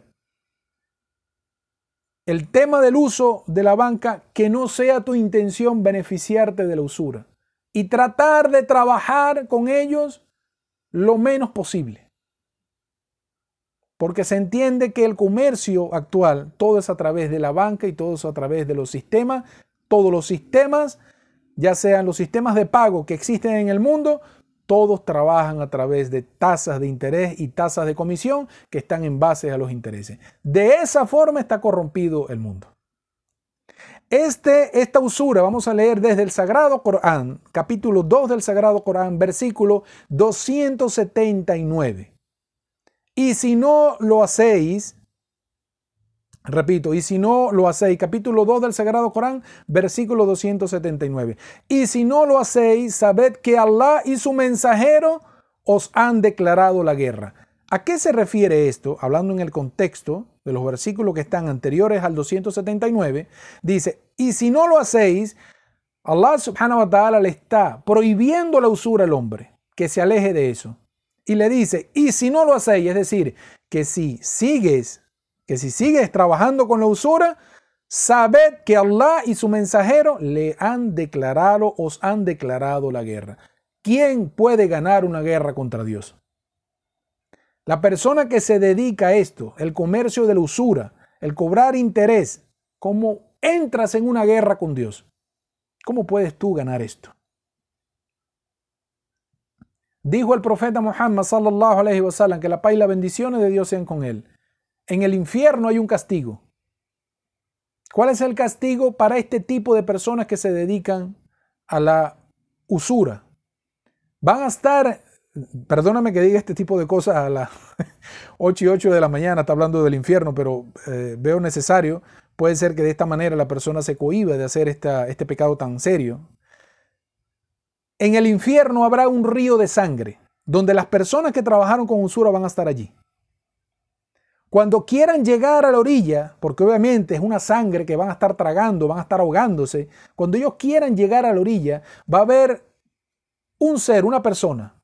El tema del uso de la banca, que no sea tu intención beneficiarte de la usura y tratar de trabajar con ellos lo menos posible. Porque se entiende que el comercio actual, todo es a través de la banca y todo es a través de los sistemas. Todos los sistemas, ya sean los sistemas de pago que existen en el mundo, todos trabajan a través de tasas de interés y tasas de comisión que están en base a los intereses. De esa forma está corrompido el mundo. Este, esta usura vamos a leer desde el Sagrado Corán, capítulo 2 del Sagrado Corán, versículo 279. Y si no lo hacéis, Repito, y si no lo hacéis, capítulo 2 del Sagrado Corán, versículo 279. Y si no lo hacéis, sabed que Allah y su mensajero os han declarado la guerra. ¿A qué se refiere esto? Hablando en el contexto de los versículos que están anteriores al 279, dice, y si no lo hacéis, Allah subhanahu wa ta'ala le está prohibiendo la usura al hombre, que se aleje de eso. Y le dice, y si no lo hacéis, es decir, que si sigues que si sigues trabajando con la usura, sabed que Allah y su mensajero le han declarado, os han declarado la guerra. ¿Quién puede ganar una guerra contra Dios? La persona que se dedica a esto, el comercio de la usura, el cobrar interés, ¿cómo entras en una guerra con Dios? ¿Cómo puedes tú ganar esto? Dijo el profeta Muhammad sallallahu que la paz y las bendiciones de Dios sean con él. En el infierno hay un castigo. ¿Cuál es el castigo para este tipo de personas que se dedican a la usura? Van a estar, perdóname que diga este tipo de cosas a las 8 y 8 de la mañana, está hablando del infierno, pero eh, veo necesario, puede ser que de esta manera la persona se cohiba de hacer este pecado tan serio. En el infierno habrá un río de sangre, donde las personas que trabajaron con usura van a estar allí. Cuando quieran llegar a la orilla, porque obviamente es una sangre que van a estar tragando, van a estar ahogándose, cuando ellos quieran llegar a la orilla, va a haber un ser, una persona.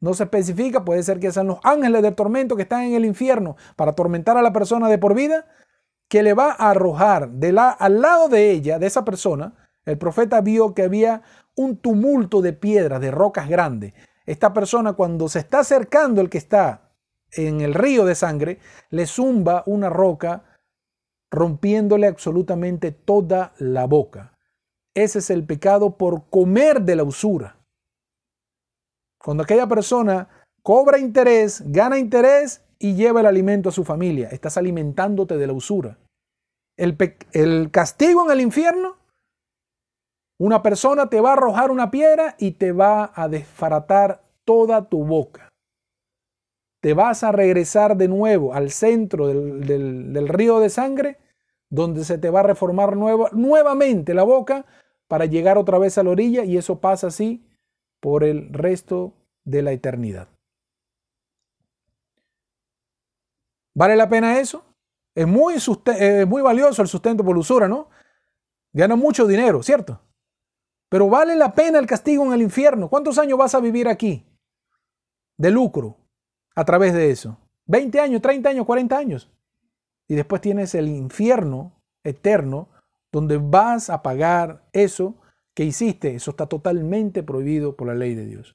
No se especifica, puede ser que sean los ángeles del tormento que están en el infierno para atormentar a la persona de por vida, que le va a arrojar de la, al lado de ella, de esa persona. El profeta vio que había un tumulto de piedras, de rocas grandes. Esta persona cuando se está acercando el que está en el río de sangre, le zumba una roca rompiéndole absolutamente toda la boca. Ese es el pecado por comer de la usura. Cuando aquella persona cobra interés, gana interés y lleva el alimento a su familia, estás alimentándote de la usura. El, el castigo en el infierno, una persona te va a arrojar una piedra y te va a desfaratar toda tu boca te vas a regresar de nuevo al centro del, río de sangre, donde se te va a reformar nuevamente la boca para llegar otra vez a la orilla y eso pasa así por el resto de la eternidad. ¿Vale la pena eso? Es muy, muy valioso el sustento por usura, ¿no? Gana mucho dinero, ¿cierto? Pero vale la pena el castigo en el infierno. ¿Cuántos años vas a vivir aquí? De lucro a través de eso. 20 años, 30 años, 40 años. Y después tienes el infierno eterno donde vas a pagar eso que hiciste. Eso está totalmente prohibido por la ley de Dios.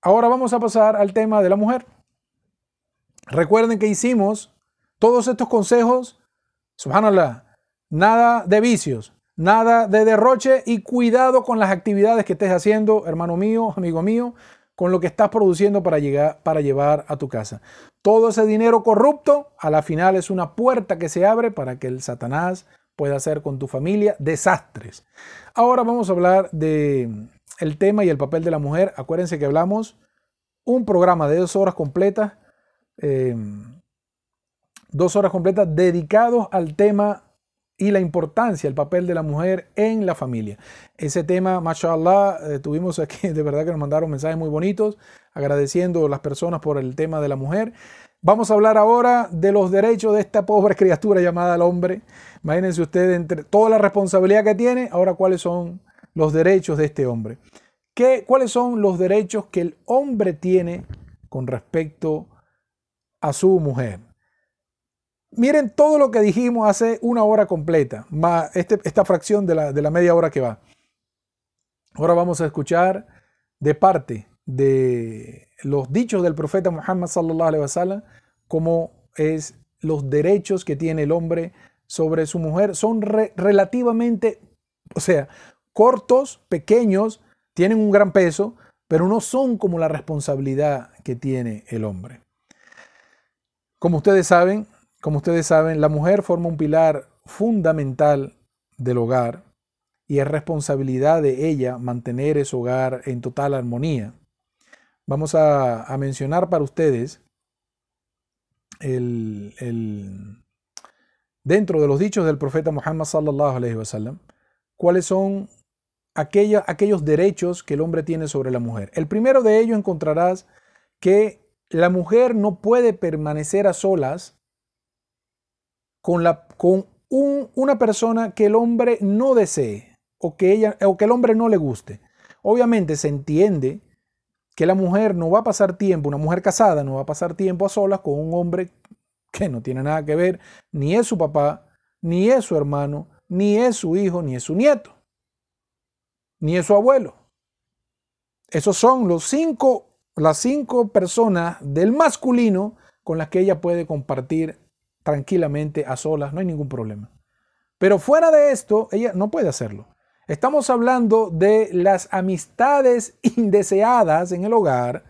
Ahora vamos a pasar al tema de la mujer. Recuerden que hicimos todos estos consejos, subhanallah, nada de vicios, nada de derroche y cuidado con las actividades que estés haciendo, hermano mío, amigo mío, con lo que estás produciendo para, llegar, para llevar a tu casa. Todo ese dinero corrupto a la final es una puerta que se abre para que el Satanás puede hacer con tu familia desastres. Ahora vamos a hablar de el tema y el papel de la mujer. Acuérdense que hablamos un programa de dos horas completas, eh, dos horas completas dedicados al tema y la importancia, el papel de la mujer en la familia. Ese tema, mashallah, eh, tuvimos aquí, de verdad que nos mandaron mensajes muy bonitos, agradeciendo a las personas por el tema de la mujer. Vamos a hablar ahora de los derechos de esta pobre criatura llamada el hombre. Imagínense ustedes entre toda la responsabilidad que tiene, ahora cuáles son los derechos de este hombre. ¿Qué, ¿Cuáles son los derechos que el hombre tiene con respecto a su mujer? Miren todo lo que dijimos hace una hora completa, más este, esta fracción de la, de la media hora que va. Ahora vamos a escuchar de parte de los dichos del profeta Muhammad sallallahu alaihi wasallam como es los derechos que tiene el hombre sobre su mujer son relativamente, o sea, cortos, pequeños, tienen un gran peso, pero no son como la responsabilidad que tiene el hombre. Como ustedes saben, como ustedes saben, la mujer forma un pilar fundamental del hogar y es responsabilidad de ella mantener ese hogar en total armonía. Vamos a, mencionar para ustedes el, dentro de los dichos del profeta Muhammad sallallahu alaihi wasallam, cuáles son aquellos derechos que el hombre tiene sobre la mujer. El primero de ellos encontrarás que la mujer no puede permanecer a solas con, la, con una persona que el hombre no desee o que, ella, o que el hombre no le guste. Obviamente se entiende que la mujer no va a pasar tiempo, una mujer casada no va a pasar tiempo a solas con un hombre que no tiene nada que ver, ni es su papá, ni es su hermano, ni es su hijo, ni es su nieto, ni es su abuelo. Esos son los cinco, las cinco personas del masculino con las que ella puede compartir tranquilamente a solas, no hay ningún problema. Pero fuera de esto, ella no puede hacerlo. Estamos hablando de las amistades indeseadas en el hogar.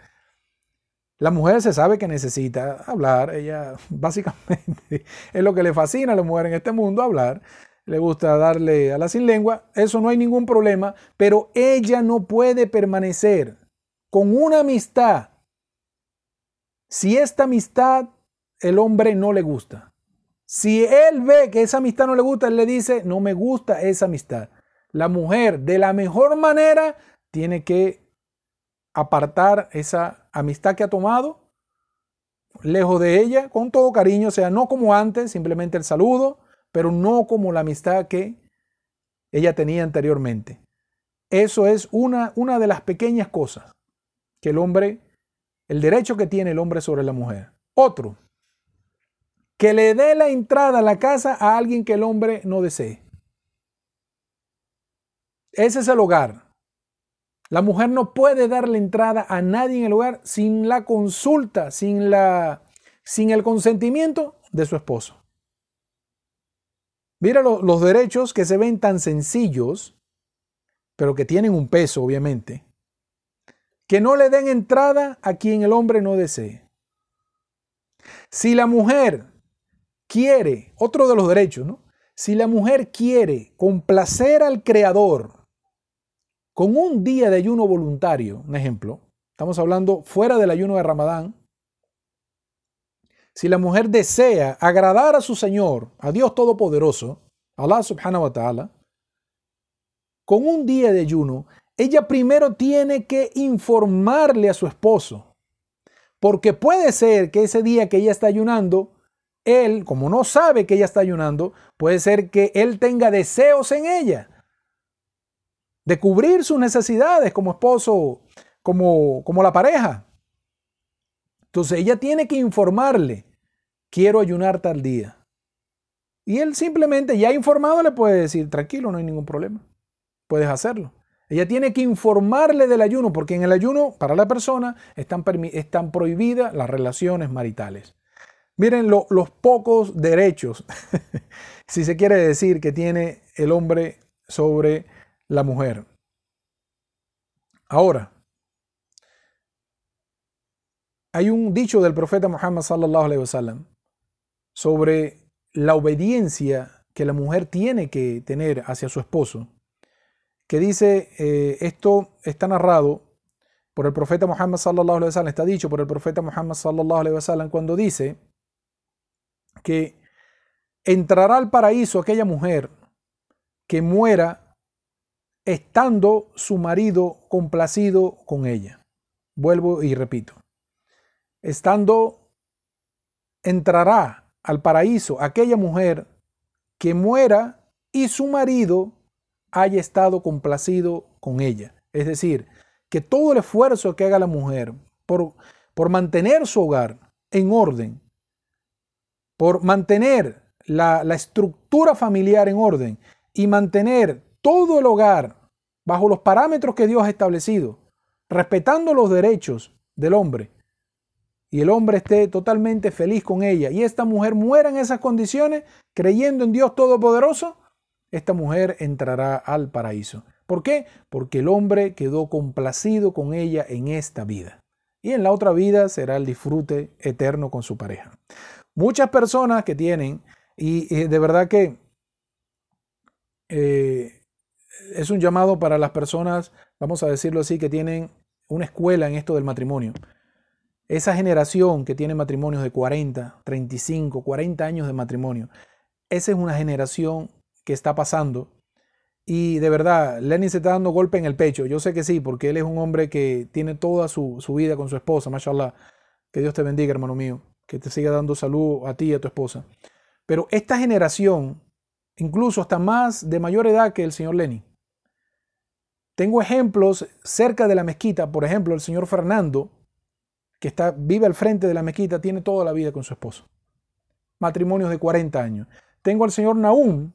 La mujer se sabe que necesita hablar, ella básicamente es lo que le fascina a la mujer en este mundo, hablar. Le gusta darle a la sin lengua, eso no hay ningún problema, pero ella no puede permanecer con una amistad si esta amistad el hombre no le gusta. Si él ve que esa amistad no le gusta, él le dice, no me gusta esa amistad. La mujer, de la mejor manera, tiene que apartar esa amistad que ha tomado, lejos de ella, con todo cariño, o sea, no como antes, simplemente el saludo, pero no como la amistad que ella tenía anteriormente. Eso es una, una de las pequeñas cosas que el hombre, el derecho que tiene el hombre sobre la mujer. Otro, que le dé la entrada a la casa a alguien que el hombre no desee. Ese es el hogar. La mujer no puede darle entrada a nadie en el hogar sin la consulta, sin, la, sin el consentimiento de su esposo. Mira los derechos que se ven tan sencillos, pero que tienen un peso, obviamente. Que no le den entrada a quien el hombre no desee. Si la mujer quiere, otro de los derechos, ¿no? Si la mujer quiere complacer al Creador con un día de ayuno voluntario, un ejemplo, estamos hablando fuera del ayuno de Ramadán, si la mujer desea agradar a su Señor, a Dios Todopoderoso, Allah subhanahu wa ta'ala, con un día de ayuno, ella primero tiene que informarle a su esposo, porque puede ser que ese día que ella está ayunando, él, como no sabe que ella está ayunando, puede ser que él tenga deseos en ella de cubrir sus necesidades como esposo, como, como la pareja. Entonces ella tiene que informarle, quiero ayunar tal día. Y él simplemente, ya informado, le puede decir, tranquilo, no hay ningún problema, puedes hacerlo. Ella tiene que informarle del ayuno, porque en el ayuno, para la persona, están, están prohibidas las relaciones maritales. Miren los pocos derechos, si se quiere decir, que tiene el hombre sobre la mujer. Ahora, hay un dicho del profeta Muhammad sallallahu alaihi wasallam sobre la obediencia que la mujer tiene que tener hacia su esposo, que dice, eh, esto está narrado por el profeta Muhammad sallallahu alaihi wasallam, está dicho por el profeta Muhammad sallallahu alaihi wasallam cuando dice que entrará al paraíso aquella mujer que muera estando su marido complacido con ella. Vuelvo y repito. Estando entrará al paraíso aquella mujer que muera y su marido haya estado complacido con ella. Es decir, que todo el esfuerzo que haga la mujer por, por mantener su hogar en orden, por mantener la, estructura familiar en orden y mantener todo el hogar bajo los parámetros que Dios ha establecido, respetando los derechos del hombre, y el hombre esté totalmente feliz con ella, y esta mujer muera en esas condiciones, creyendo en Dios Todopoderoso, esta mujer entrará al paraíso. ¿Por qué? Porque el hombre quedó complacido con ella en esta vida. Y en la otra vida será el disfrute eterno con su pareja. Muchas personas que tienen, y, de verdad que eh, es un llamado para las personas, vamos a decirlo así, que tienen una escuela en esto del matrimonio. Esa generación que tiene matrimonios de 40, 35, 40 años de matrimonio, esa es una generación que está pasando y de verdad, Lenny se está dando golpe en el pecho. Yo sé que sí, porque él es un hombre que tiene toda su, vida con su esposa, mashallah. Que Dios te bendiga, hermano mío. Que te siga dando salud a ti y a tu esposa. Pero esta generación, incluso hasta más de mayor edad que el señor Lenny. Tengo ejemplos cerca de la mezquita, por ejemplo, el señor Fernando, que está, vive al frente de la mezquita, tiene toda la vida con su esposa. Matrimonios de 40 años. Tengo al señor Naum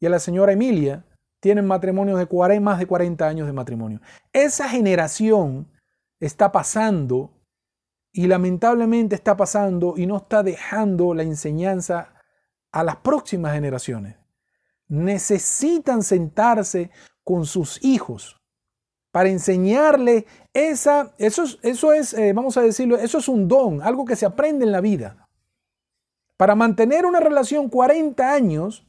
y a la señora Emilia, tienen matrimonios de 40, más de 40 años de matrimonio. Esa generación está pasando y lamentablemente está pasando y no está dejando la enseñanza a las próximas generaciones. Necesitan sentarse con sus hijos para enseñarle esa, eso, eso es, eh, vamos a decirlo, eso es un don, algo que se aprende en la vida. Para mantener una relación 40 años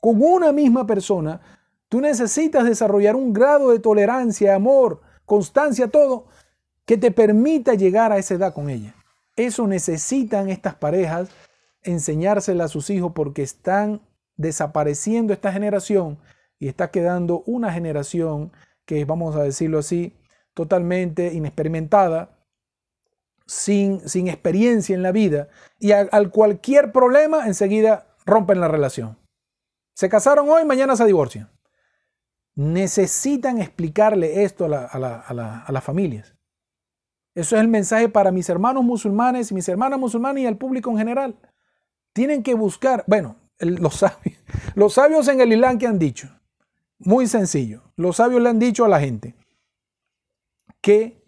con una misma persona, Tú necesitas desarrollar un grado de tolerancia, amor, constancia, todo, que te permita llegar a esa edad con ella. Eso necesitan estas parejas enseñársela a sus hijos porque están desapareciendo esta generación y está quedando una generación que, vamos a decirlo así, totalmente inexperimentada, sin, sin experiencia en la vida y al cualquier problema enseguida rompen la relación. Se casaron hoy, mañana se divorcian necesitan explicarle esto a, las familias. Eso es el mensaje para mis hermanos musulmanes, mis hermanas musulmanas y al público en general. Tienen que buscar, bueno, los, sabios, los sabios en el Islam que han dicho, muy sencillo, los sabios le han dicho a la gente que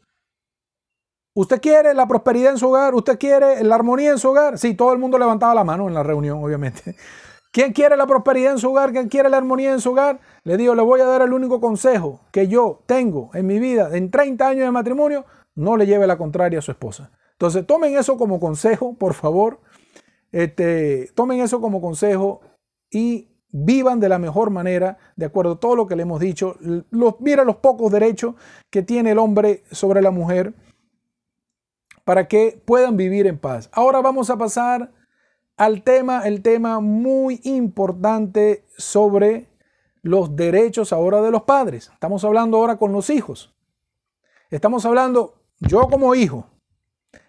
usted quiere la prosperidad en su hogar, usted quiere la armonía en su hogar. Sí, todo el mundo levantaba la mano en la reunión, obviamente. ¿Quién quiere la prosperidad en su hogar? ¿Quién quiere la armonía en su hogar? Le digo, le voy a dar el único consejo que yo tengo en mi vida, en 30 años de matrimonio, no le lleve la contraria a su esposa. Entonces, tomen eso como consejo, por favor. Este, tomen eso como consejo y vivan de la mejor manera, de acuerdo a todo lo que le hemos dicho. Mira los pocos derechos que tiene el hombre sobre la mujer para que puedan vivir en paz. Ahora vamos a pasar al tema, el tema muy importante sobre los derechos ahora de los padres. Estamos hablando ahora con los hijos. Estamos hablando yo como hijo,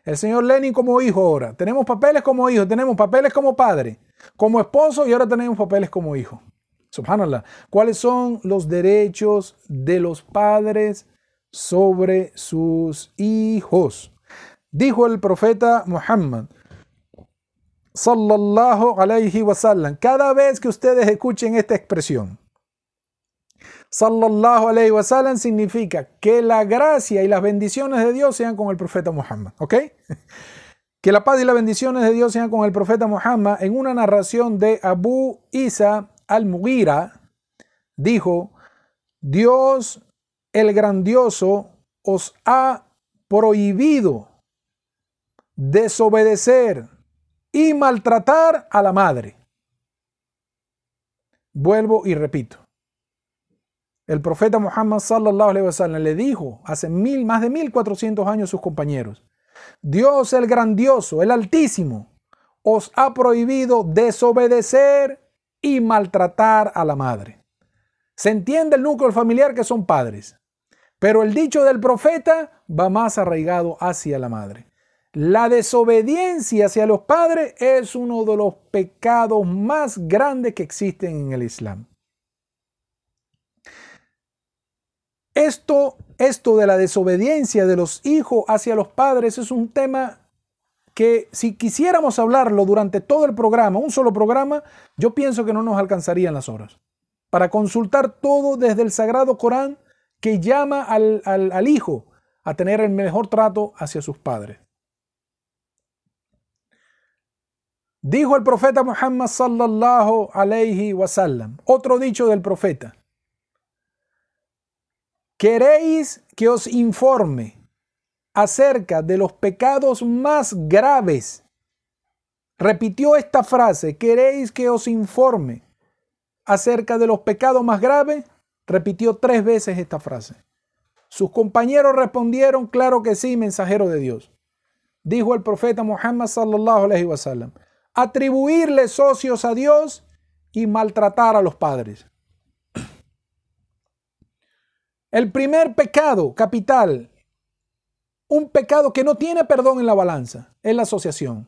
el señor Lenin como hijo ahora. Tenemos papeles como hijo, tenemos papeles como padre, como esposo y ahora tenemos papeles como hijo. Subhanallah. ¿Cuáles son los derechos de los padres sobre sus hijos? Dijo el profeta Muhammad sallallahu alayhi wasallam. Cada vez que ustedes escuchen esta expresión, sallallahu alayhi wasallam significa que la gracia y las bendiciones de Dios sean con el profeta Muhammad, ¿ok? Que la paz y las bendiciones de Dios sean con el profeta Muhammad. En una narración de Abu Isa al-Mughira, dijo, Dios el grandioso os ha prohibido desobedecer y maltratar a la madre. Vuelvo y repito. El profeta Muhammad sallallahu alaihi wasallam le dijo hace mil, más de 1400 años a sus compañeros, Dios el grandioso, el altísimo, os ha prohibido desobedecer y maltratar a la madre. Se entiende el núcleo familiar que son padres, pero el dicho del profeta va más arraigado hacia la madre. La desobediencia hacia los padres es uno de los pecados más grandes que existen en el Islam. Esto, esto de la desobediencia de los hijos hacia los padres es un tema que si quisiéramos hablarlo durante todo el programa, un solo programa, yo pienso que no nos alcanzarían las horas. Para consultar todo desde el Sagrado Corán que llama al, al hijo a tener el mejor trato hacia sus padres. Dijo el profeta Muhammad sallallahu alayhi wasallam, otro dicho del profeta. ¿Queréis que os informe acerca de los pecados más graves? Repitió esta frase, ¿queréis que os informe acerca de los pecados más graves? Repitió tres veces esta frase. Sus compañeros respondieron, claro que sí, mensajero de Dios. Dijo el profeta Muhammad sallallahu alaihi wasallam, atribuirle socios a Dios y maltratar a los padres. El primer pecado capital, un pecado que no tiene perdón en la balanza, es la asociación.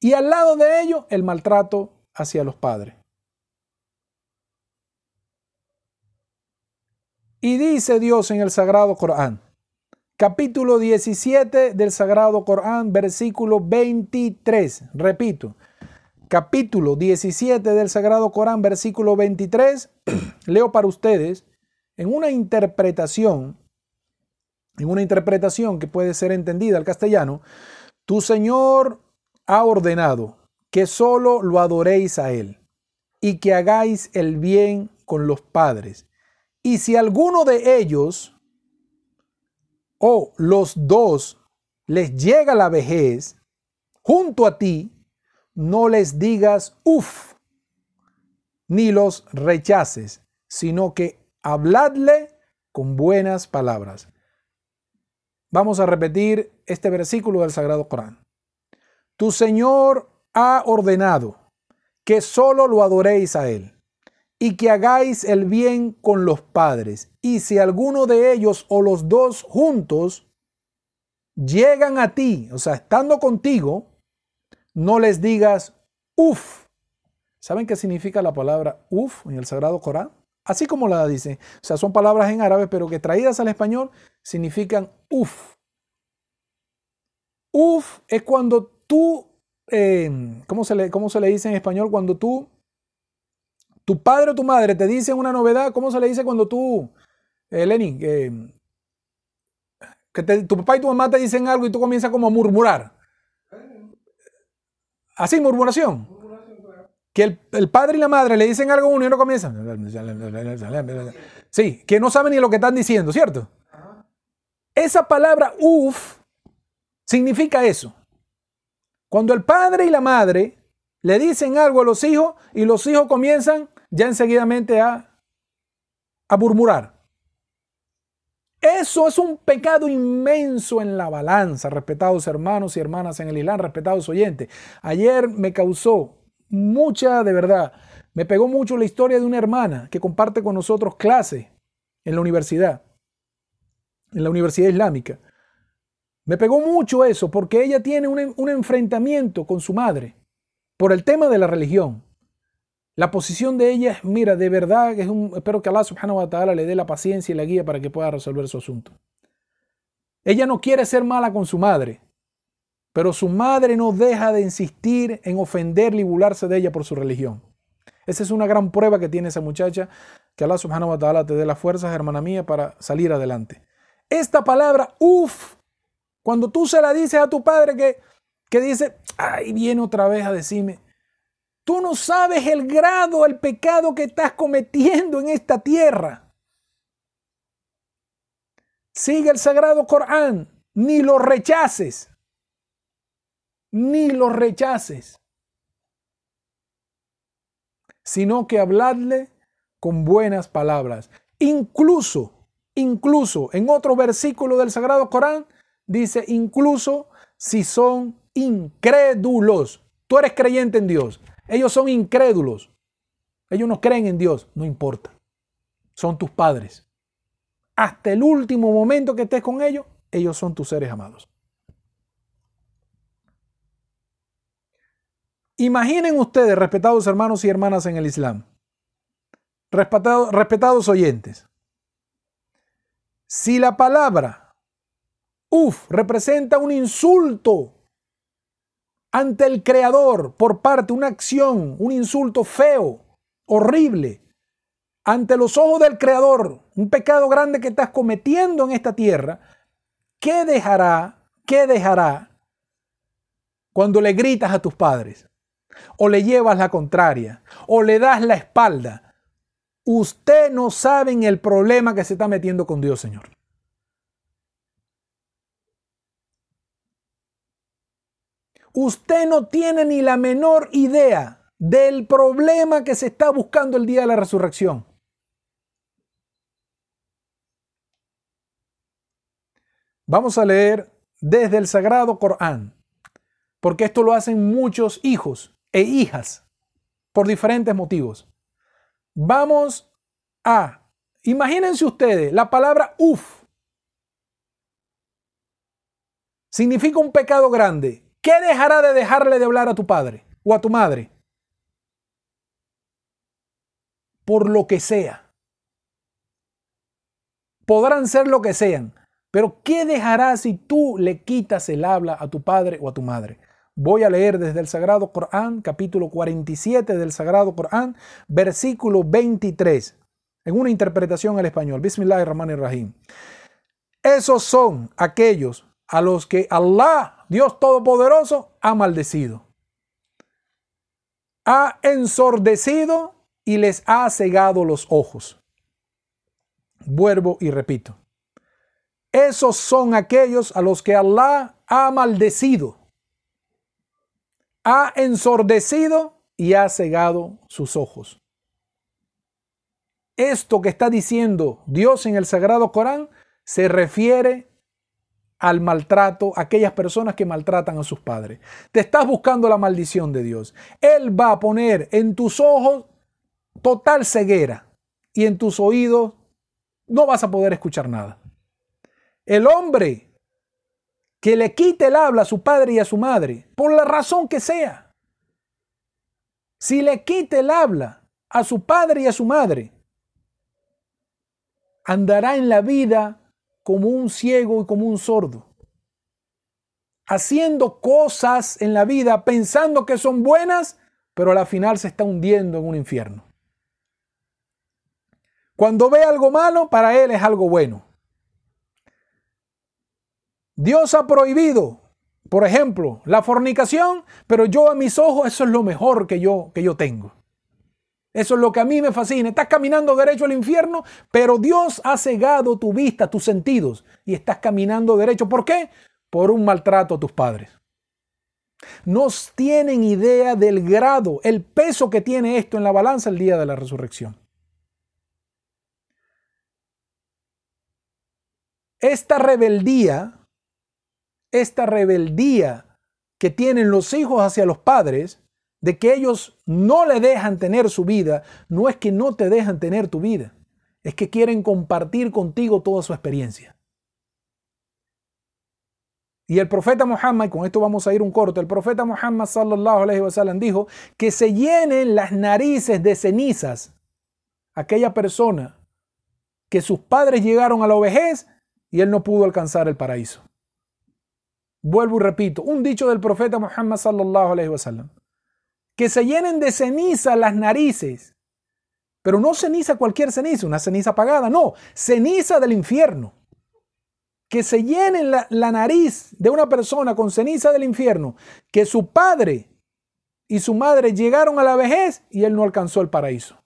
Y al lado de ello, el maltrato hacia los padres. Y dice Dios en el Sagrado Corán, capítulo 17 del Sagrado Corán, versículo 23. Repito, capítulo 17 del Sagrado Corán, versículo 23. Leo para ustedes en una interpretación, en una interpretación que puede ser entendida al castellano, tu Señor ha ordenado que solo lo adoréis a Él y que hagáis el bien con los padres. Y si alguno de ellos o los dos les llega la vejez junto a ti, no les digas uff, ni los rechaces, sino que habladle con buenas palabras. Vamos a repetir este versículo del Sagrado Corán. Tu Señor ha ordenado que solo lo adoréis a Él y que hagáis el bien con los padres. Y si alguno de ellos o los dos juntos llegan a ti, o sea, estando contigo, no les digas uf. ¿Saben qué significa la palabra uf en el Sagrado Corán? Así como la dice. O sea, son palabras en árabe, pero que traídas al español significan uf. Uf es cuando tú, eh, ¿cómo, se le, ¿cómo se le dice en español? Cuando tú tu padre o tu madre te dicen una novedad, ¿cómo se le dice cuando tú, eh, Lenny, que tu papá y tu mamá te dicen algo y tú comienzas como a murmurar? Así, murmuración. Que el, padre y la madre le dicen algo a uno y uno comienza. Sí, que no saben ni lo que están diciendo, ¿cierto? Esa palabra uf significa eso. Cuando el padre y la madre le dicen algo a los hijos y los hijos comienzan ya enseguidamente a, a murmurar. Eso es un pecado inmenso en la balanza, respetados hermanos y hermanas en el Islam, respetados oyentes. Ayer me causó mucha, de verdad, me pegó mucho la historia de una hermana que comparte con nosotros clase en la universidad, en la Universidad Islámica. Me pegó mucho eso porque ella tiene un, enfrentamiento con su madre por el tema de la religión. La posición de ella es, mira, de verdad, espero que Allah subhanahu wa ta'ala le dé la paciencia y la guía para que pueda resolver su asunto. Ella no quiere ser mala con su madre, pero su madre no deja de insistir en ofenderle y burlarse de ella por su religión. Esa es una gran prueba que tiene esa muchacha, que Allah subhanahu wa ta'ala te dé las fuerzas, hermana mía, para salir adelante. Esta palabra, uff, cuando tú se la dices a tu padre que, que dice, ay, viene otra vez a decirme, Tú no sabes el grado, el pecado que estás cometiendo en esta tierra. Sigue el sagrado Corán, ni lo rechaces, ni lo rechaces. sino que habladle con buenas palabras. Incluso, incluso en otro versículo del Sagrado Corán dice, incluso si son incrédulos. Tú eres creyente en Dios. Ellos son incrédulos. Ellos no creen en Dios. No importa. Son tus padres. Hasta el último momento que estés con ellos, ellos son tus seres amados. Imaginen ustedes, respetados hermanos y hermanas en el Islam, respetados, oyentes, si la palabra uf representa un insulto ante el Creador por parte, una acción, un insulto feo, horrible, ante los ojos del Creador, un pecado grande que estás cometiendo en esta tierra, ¿qué dejará, qué dejará cuando le gritas a tus padres? O le llevas la contraria, o le das la espalda. Usted no sabe en el problema que se está metiendo con Dios, Señor. Usted no tiene ni la menor idea del problema que se está buscando el día de la resurrección. Vamos a leer desde el Sagrado Corán, porque esto lo hacen muchos hijos e hijas por diferentes motivos. Vamos a, imagínense ustedes, la palabra uf significa un pecado grande. ¿Qué dejará de dejarle de hablar a tu padre o a tu madre? Por lo que sea. Podrán ser lo que sean, pero ¿qué dejará si tú le quitas el habla a tu padre o a tu madre? Voy a leer desde el Sagrado Corán, capítulo 47 del Sagrado Corán, versículo 23, en una interpretación al español. Bismillahirrahmanirrahim. Esos son aquellos a los que Allah, Dios Todopoderoso, ha maldecido. Ha ensordecido y les ha cegado los ojos. Vuelvo y repito. Esos son aquellos a los que Allah ha maldecido, ha ensordecido y ha cegado sus ojos. Esto que está diciendo Dios en el Sagrado Corán se refiere al maltrato, a aquellas personas que maltratan a sus padres. Te estás buscando la maldición de Dios. Él va a poner en tus ojos total ceguera y en tus oídos no vas a poder escuchar nada. El hombre que le quite el habla a su padre y a su madre, por la razón que sea, si le quite el habla a su padre y a su madre, andará en la vida como un ciego y como un sordo, haciendo cosas en la vida pensando que son buenas, pero a la final se está hundiendo en un infierno. Cuando ve algo malo, para él es algo bueno. Dios ha prohibido, por ejemplo, la fornicación, pero yo a mis ojos eso es lo mejor que yo, que yo tengo. Eso es lo que a mí me fascina. Estás caminando derecho al infierno, pero Dios ha cegado tu vista, tus sentidos, y estás caminando derecho. ¿Por qué? Por un maltrato a tus padres. No tienen idea del grado, el peso que tiene esto en la balanza el día de la resurrección. Esta rebeldía, esta rebeldía que tienen los hijos hacia los padres, de que ellos no le dejan tener su vida, no es que no te dejan tener tu vida, es que quieren compartir contigo toda su experiencia. Y el profeta Muhammad, con esto vamos a ir un corto, el profeta Muhammad sallallahu alaihi wasallam dijo que se llenen las narices de cenizas aquella persona que sus padres llegaron a la ovejez y él no pudo alcanzar el paraíso. Vuelvo y repito, un dicho del profeta Muhammad sallallahu alaihi wasallam que se llenen de ceniza las narices. Pero no ceniza cualquier ceniza, una ceniza apagada, no, ceniza del infierno. Que se llene la, la nariz de una persona con ceniza del infierno, que su padre y su madre llegaron a la vejez y él no alcanzó el paraíso.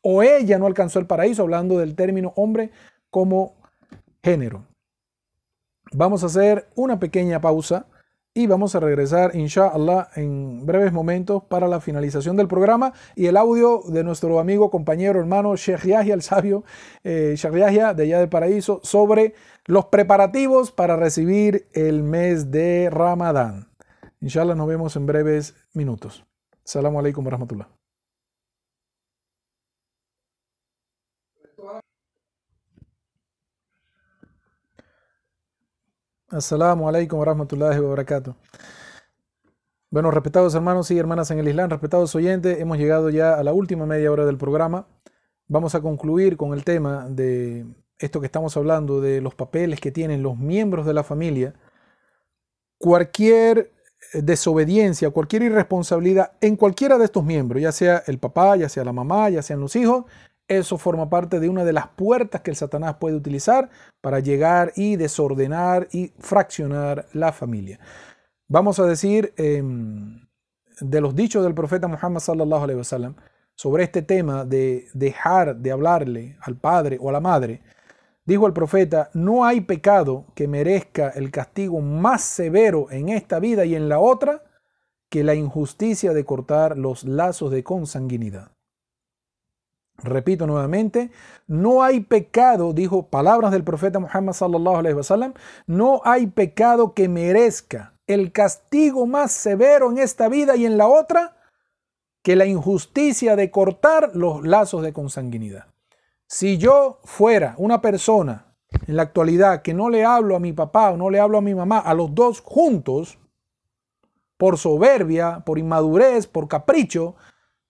O ella no alcanzó el paraíso, hablando del término hombre como género. Vamos a hacer una pequeña pausa y vamos a regresar, inshallah, en breves momentos para la finalización del programa y el audio de nuestro amigo, compañero, hermano Sheikh Yahya, el sabio eh, Sheikh Yahya de allá del paraíso, sobre los preparativos para recibir el mes de Ramadán. Inshallah, nos vemos en breves minutos. Assalamu alaikum wa. Assalamu alaikum wa rahmatullahi. Bueno, respetados hermanos y hermanas en el Islam, respetados oyentes, hemos llegado ya a la última media hora del programa. Vamos a concluir con el tema de esto que estamos hablando, de los papeles que tienen los miembros de la familia. Cualquier desobediencia, cualquier irresponsabilidad en cualquiera de estos miembros, ya sea el papá, ya sea la mamá, ya sean los hijos, eso forma parte de una de las puertas que el Satanás puede utilizar para llegar y desordenar y fraccionar la familia. Vamos a decir em, de los dichos del profeta Muhammad sallallahu sobre este tema de dejar de hablarle al padre o a la madre. Dijo el profeta, no hay pecado que merezca el castigo más severo en esta vida y en la otra que la injusticia de cortar los lazos de consanguinidad. Repito nuevamente, no hay pecado, dijo palabras del profeta Muhammad sallallahu alaihi wasallam, no hay pecado que merezca el castigo más severo en esta vida y en la otra que la injusticia de cortar los lazos de consanguinidad. Si yo fuera una persona en la actualidad que no le hablo a mi papá o no le hablo a mi mamá, a los dos juntos, por soberbia, por inmadurez, por capricho,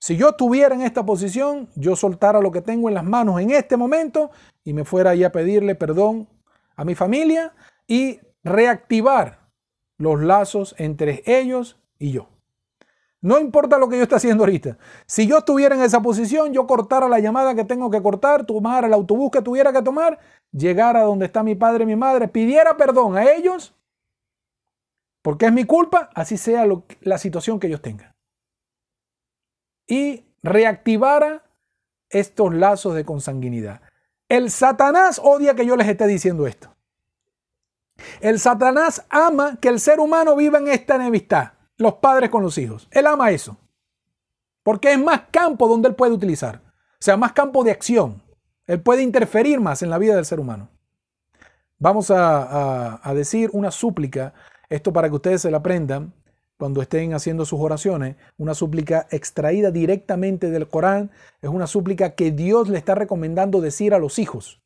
si yo estuviera en esta posición, yo soltara lo que tengo en las manos en este momento y me fuera ahí a pedirle perdón a mi familia y reactivar los lazos entre ellos y yo. No importa lo que yo esté haciendo ahorita. Si yo estuviera en esa posición, yo cortara la llamada que tengo que cortar, tomara el autobús que tuviera que tomar, llegara a donde está mi padre y mi madre, pidiera perdón a ellos, porque es mi culpa, así sea la situación que ellos tengan y reactivara estos lazos de consanguinidad. El Satanás odia que yo les esté diciendo esto. El Satanás ama que el ser humano viva en esta enemistad, los padres con los hijos. Él ama eso. Porque es más campo donde él puede utilizar. O sea, más campo de acción. Él puede interferir más en la vida del ser humano. Vamos a, a decir una súplica, esto para que ustedes se la aprendan cuando estén haciendo sus oraciones, una súplica extraída directamente del Corán, es una súplica que Dios le está recomendando decir a los hijos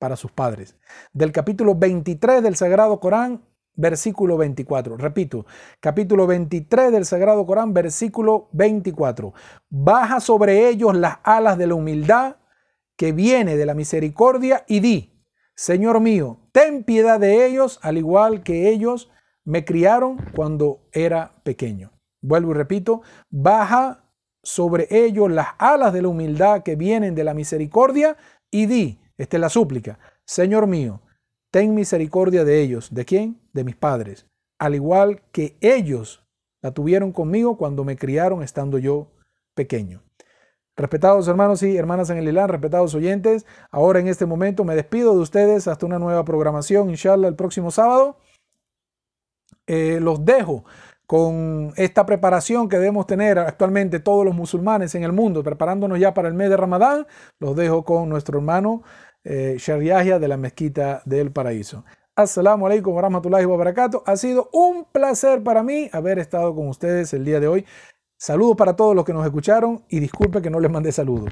para sus padres. Del capítulo 23 del Sagrado Corán, versículo 24. Repito, capítulo 23 del Sagrado Corán, versículo 24. Baja sobre ellos las alas de la humildad que viene de la misericordia y di, Señor mío, ten piedad de ellos, al igual que ellos me criaron cuando era pequeño. Vuelvo y repito, baja sobre ellos las alas de la humildad que vienen de la misericordia y di, esta es la súplica, Señor mío, ten misericordia de ellos. ¿De quién? De mis padres. Al igual que ellos la tuvieron conmigo cuando me criaron estando yo pequeño. Respetados hermanos y hermanas en el Ilán, respetados oyentes, ahora en este momento me despido de ustedes hasta una nueva programación, inshallah, el próximo sábado. Eh, los dejo con esta preparación que debemos tener actualmente todos los musulmanes en el mundo, preparándonos ya para el mes de Ramadán. Los dejo con nuestro hermano eh, de la Mezquita del Paraíso. Assalamu alaikum wa rahmatullahi wa barakatuh. Ha sido un placer para mí haber estado con ustedes el día de hoy. Saludos para todos los que nos escucharon y disculpe que no les mandé saludos.